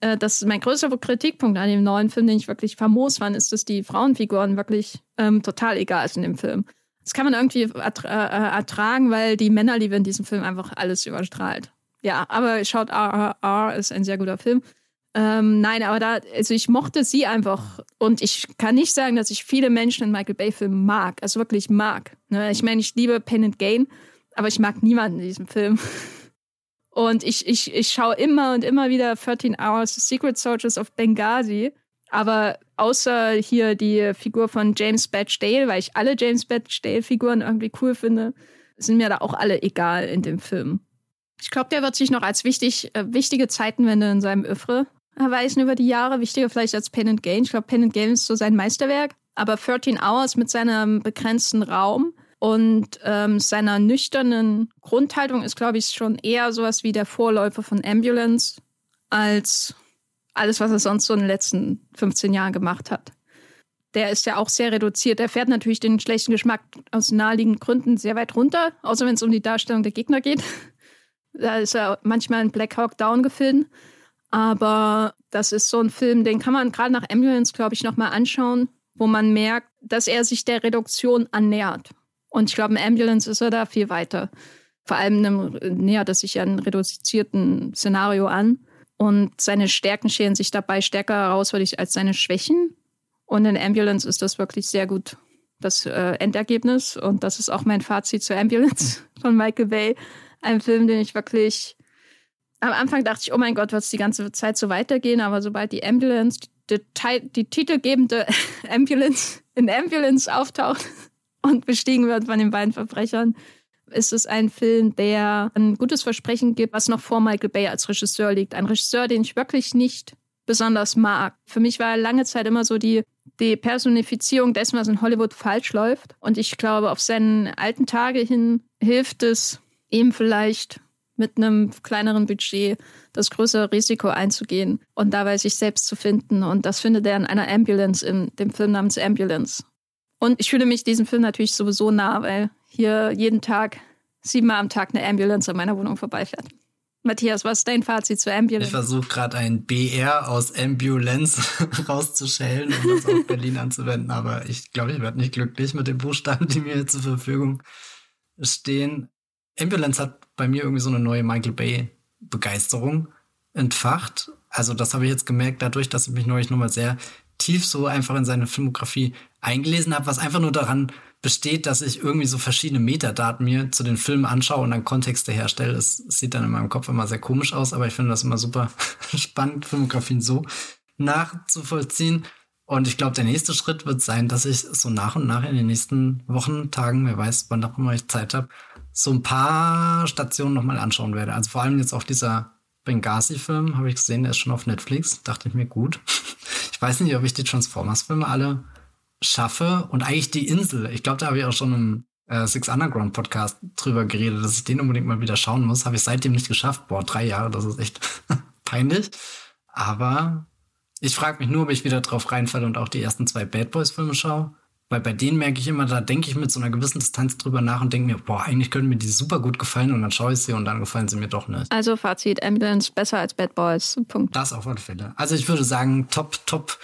äh, das ist mein größter Kritikpunkt an dem neuen Film, den ich wirklich famos fand, ist, dass die Frauenfiguren wirklich ähm, total egal sind im Film. Das kann man irgendwie ertra äh, ertragen, weil die Männerliebe in diesem Film einfach alles überstrahlt. Ja, aber schaut RRR ist ein sehr guter Film. Ähm, nein, aber da, also ich mochte sie einfach und ich kann nicht sagen, dass ich viele Menschen in Michael Bay-Filmen mag, also wirklich mag. Ne? Ich meine, ich liebe Pain and Gain, aber ich mag niemanden in diesem Film. [LAUGHS] Und ich, ich, ich schaue immer und immer wieder 13 Hours Secret Soldiers of Benghazi. Aber außer hier die Figur von James Badge Dale, weil ich alle James Badge Dale Figuren irgendwie cool finde, sind mir da auch alle egal in dem Film. Ich glaube, der wird sich noch als wichtig, äh, wichtige Zeitenwende in seinem Öffre erweisen über die Jahre. Wichtiger vielleicht als Pen and Gain. Ich glaube, Pen and Gain ist so sein Meisterwerk. Aber 13 Hours mit seinem begrenzten Raum und ähm, seiner nüchternen Grundhaltung ist, glaube ich, schon eher sowas wie der Vorläufer von Ambulance als alles, was er sonst so in den letzten 15 Jahren gemacht hat. Der ist ja auch sehr reduziert. Er fährt natürlich den schlechten Geschmack aus naheliegenden Gründen sehr weit runter, außer wenn es um die Darstellung der Gegner geht. Da ist er manchmal in Black Hawk Down gefilmt. Aber das ist so ein Film, den kann man gerade nach Ambulance, glaube ich, nochmal anschauen, wo man merkt, dass er sich der Reduktion annähert. Und ich glaube, im Ambulance ist er da viel weiter. Vor allem nähert er sich ja einem reduzierten Szenario an. Und seine Stärken scheren sich dabei stärker heraus, würde ich, als seine Schwächen. Und in Ambulance ist das wirklich sehr gut, das äh, Endergebnis. Und das ist auch mein Fazit zur Ambulance [LAUGHS] von Michael Bay. Ein Film, den ich wirklich. Am Anfang dachte ich, oh mein Gott, wird es die ganze Zeit so weitergehen. Aber sobald die Ambulance, die, die, titelgebende [LAUGHS] Ambulance in Ambulance auftaucht, [LAUGHS] und bestiegen wird von den beiden Verbrechern, ist es ein Film, der ein gutes Versprechen gibt, was noch vor Michael Bay als Regisseur liegt. Ein Regisseur, den ich wirklich nicht besonders mag. Für mich war er lange Zeit immer so die, die Personifizierung dessen, was in Hollywood falsch läuft. Und ich glaube, auf seine alten Tage hin hilft es ihm vielleicht mit einem kleineren Budget das größere Risiko einzugehen und dabei sich selbst zu finden. Und das findet er in einer Ambulance, in dem Film namens Ambulance. Und ich fühle mich diesem Film natürlich sowieso nah, weil hier jeden Tag, siebenmal am Tag eine Ambulance an meiner Wohnung vorbeifährt. Matthias, was ist dein Fazit zur Ambulance? Ich versuche gerade ein BR aus Ambulance [LAUGHS] rauszuschälen, um das auf Berlin anzuwenden, aber ich glaube, ich werde nicht glücklich mit den Buchstaben, die mir zur Verfügung stehen. Ambulance hat bei mir irgendwie so eine neue Michael Bay Begeisterung entfacht. Also das habe ich jetzt gemerkt dadurch, dass ich mich neulich nochmal sehr tief so einfach in seine Filmografie eingelesen habe, was einfach nur daran besteht, dass ich irgendwie so verschiedene Metadaten mir zu den Filmen anschaue und dann Kontexte herstelle. Es sieht dann in meinem Kopf immer sehr komisch aus, aber ich finde das immer super [LAUGHS] spannend, Filmografien so nachzuvollziehen. Und ich glaube, der nächste Schritt wird sein, dass ich so nach und nach in den nächsten Wochen, Tagen, wer weiß, wann auch immer ich Zeit habe, so ein paar Stationen nochmal anschauen werde. Also vor allem jetzt auch dieser Benghazi-Film, habe ich gesehen, der ist schon auf Netflix. Dachte ich mir, gut. [LAUGHS] Ich weiß nicht, ob ich die Transformers-Filme alle schaffe und eigentlich die Insel. Ich glaube, da habe ich auch schon im äh, Six Underground Podcast drüber geredet, dass ich den unbedingt mal wieder schauen muss. Habe ich seitdem nicht geschafft. Boah, drei Jahre, das ist echt [LAUGHS] peinlich. Aber ich frage mich nur, ob ich wieder drauf reinfalle und auch die ersten zwei Bad Boys Filme schaue. Weil bei denen merke ich immer, da denke ich mit so einer gewissen Distanz drüber nach und denke mir, boah, eigentlich können mir die super gut gefallen und dann schaue ich sie und dann gefallen sie mir doch nicht. Also Fazit, Ambulance besser als Bad Boys. Punkt. Das auf alle Fälle. Also ich würde sagen, top, top.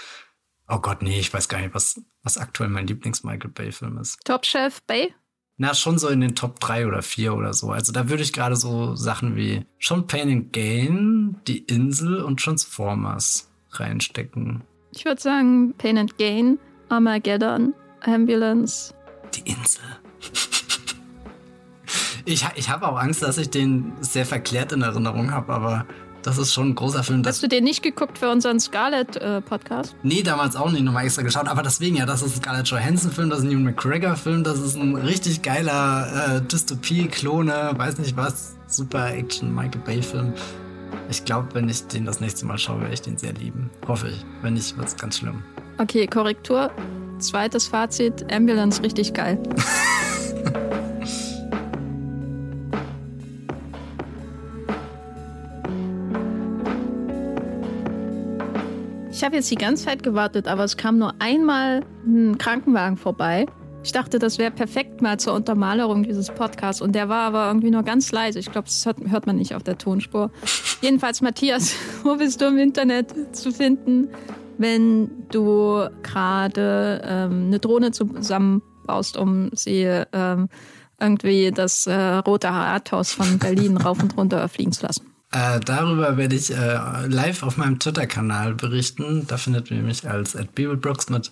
Oh Gott, nee, ich weiß gar nicht, was, was aktuell mein Lieblings-Michael Bay-Film ist. Top Chef Bay? Na, schon so in den Top 3 oder 4 oder so. Also da würde ich gerade so Sachen wie schon Pain and Gain, Die Insel und Transformers reinstecken. Ich würde sagen Pain and Gain, Armageddon, Ambulance. Die Insel. [LAUGHS] ich ich habe auch Angst, dass ich den sehr verklärt in Erinnerung habe, aber das ist schon ein großer Film. Hast du den nicht geguckt für unseren Scarlett-Podcast? Äh, nee, damals auch nicht nochmal extra geschaut. Aber deswegen ja, das ist ein Scarlett Johansson-Film, das ist ein Ewan McGregor-Film, das ist ein richtig geiler äh, Dystopie-Klone, weiß nicht was, super Action Michael Bay-Film. Ich glaube, wenn ich den das nächste Mal schaue, werde ich den sehr lieben. Hoffe ich. Wenn nicht, wird es ganz schlimm. Okay, Korrektur. Zweites Fazit, Ambulance richtig geil. [LAUGHS] ich habe jetzt die ganze Zeit gewartet, aber es kam nur einmal ein Krankenwagen vorbei. Ich dachte, das wäre perfekt mal zur Untermalerung dieses Podcasts und der war aber irgendwie nur ganz leise. Ich glaube, das hört man nicht auf der Tonspur. [LAUGHS] Jedenfalls, Matthias, [LAUGHS] wo bist du im Internet zu finden? Wenn du gerade ähm, eine Drohne zusammenbaust, um sie ähm, irgendwie das äh, Rote Rathaus von Berlin [LAUGHS] rauf und runter fliegen zu lassen. Äh, darüber werde ich äh, live auf meinem Twitter-Kanal berichten. Da findet ihr mich als @bibelbrooks mit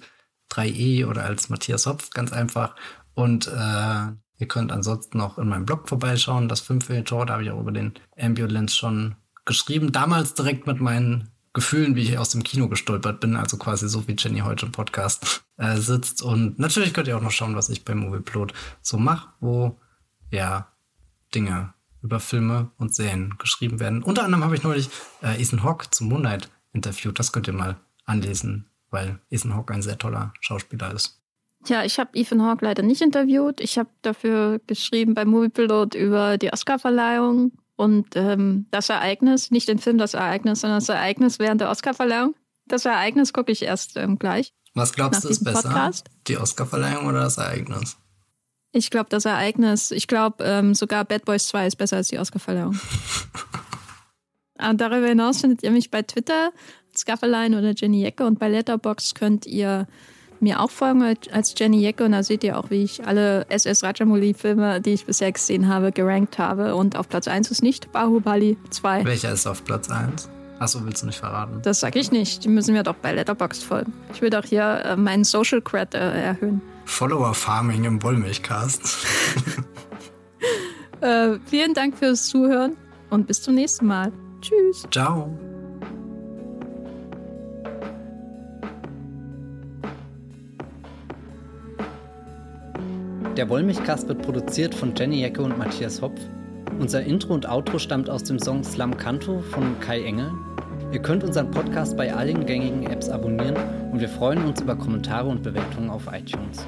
3e oder als Matthias Hopf, ganz einfach. Und äh, ihr könnt ansonsten noch in meinem Blog vorbeischauen, das 5 Tor, da habe ich auch über den Ambulance schon geschrieben. Damals direkt mit meinen Gefühlen, wie ich aus dem Kino gestolpert bin, also quasi so wie Jenny heute im Podcast äh, sitzt. Und natürlich könnt ihr auch noch schauen, was ich beim Movieplot so mache, wo ja Dinge über Filme und Serien geschrieben werden. Unter anderem habe ich neulich äh, Ethan Hawke zum Moonlight interviewt. Das könnt ihr mal anlesen, weil Ethan Hawke ein sehr toller Schauspieler ist. Ja, ich habe Ethan Hawke leider nicht interviewt. Ich habe dafür geschrieben beim Moviepilot über die Oscarverleihung und ähm, das Ereignis, nicht den Film das Ereignis, sondern das Ereignis während der Oscarverleihung. Das Ereignis gucke ich erst ähm, gleich. Was glaubst du ist besser? Podcast. Die Oscarverleihung oder das Ereignis? Ich glaube, das Ereignis, ich glaube ähm, sogar Bad Boys 2 ist besser als die Oscarverleihung. Und [LAUGHS] darüber hinaus findet ihr mich bei Twitter, Scafferline oder Jenny Jecke und bei Letterbox könnt ihr mir auch folgen als Jenny Jecke und da seht ihr auch, wie ich alle SS Rajamouli-Filme, die ich bisher gesehen habe, gerankt habe. Und auf Platz 1 ist nicht Bahubali 2. Welcher ist auf Platz 1? Achso, willst du nicht verraten? Das sag ich nicht. Die müssen wir doch bei Letterboxd folgen. Ich will doch hier äh, meinen Social Cred äh, erhöhen. Follower Farming im Wollmilchcast. [LAUGHS] äh, vielen Dank fürs Zuhören und bis zum nächsten Mal. Tschüss. Ciao. Der Wollmilchcast wird produziert von Jenny Jecke und Matthias Hopf. Unser Intro und Outro stammt aus dem Song Slam Canto von Kai Engel. Ihr könnt unseren Podcast bei allen gängigen Apps abonnieren und wir freuen uns über Kommentare und Bewertungen auf iTunes.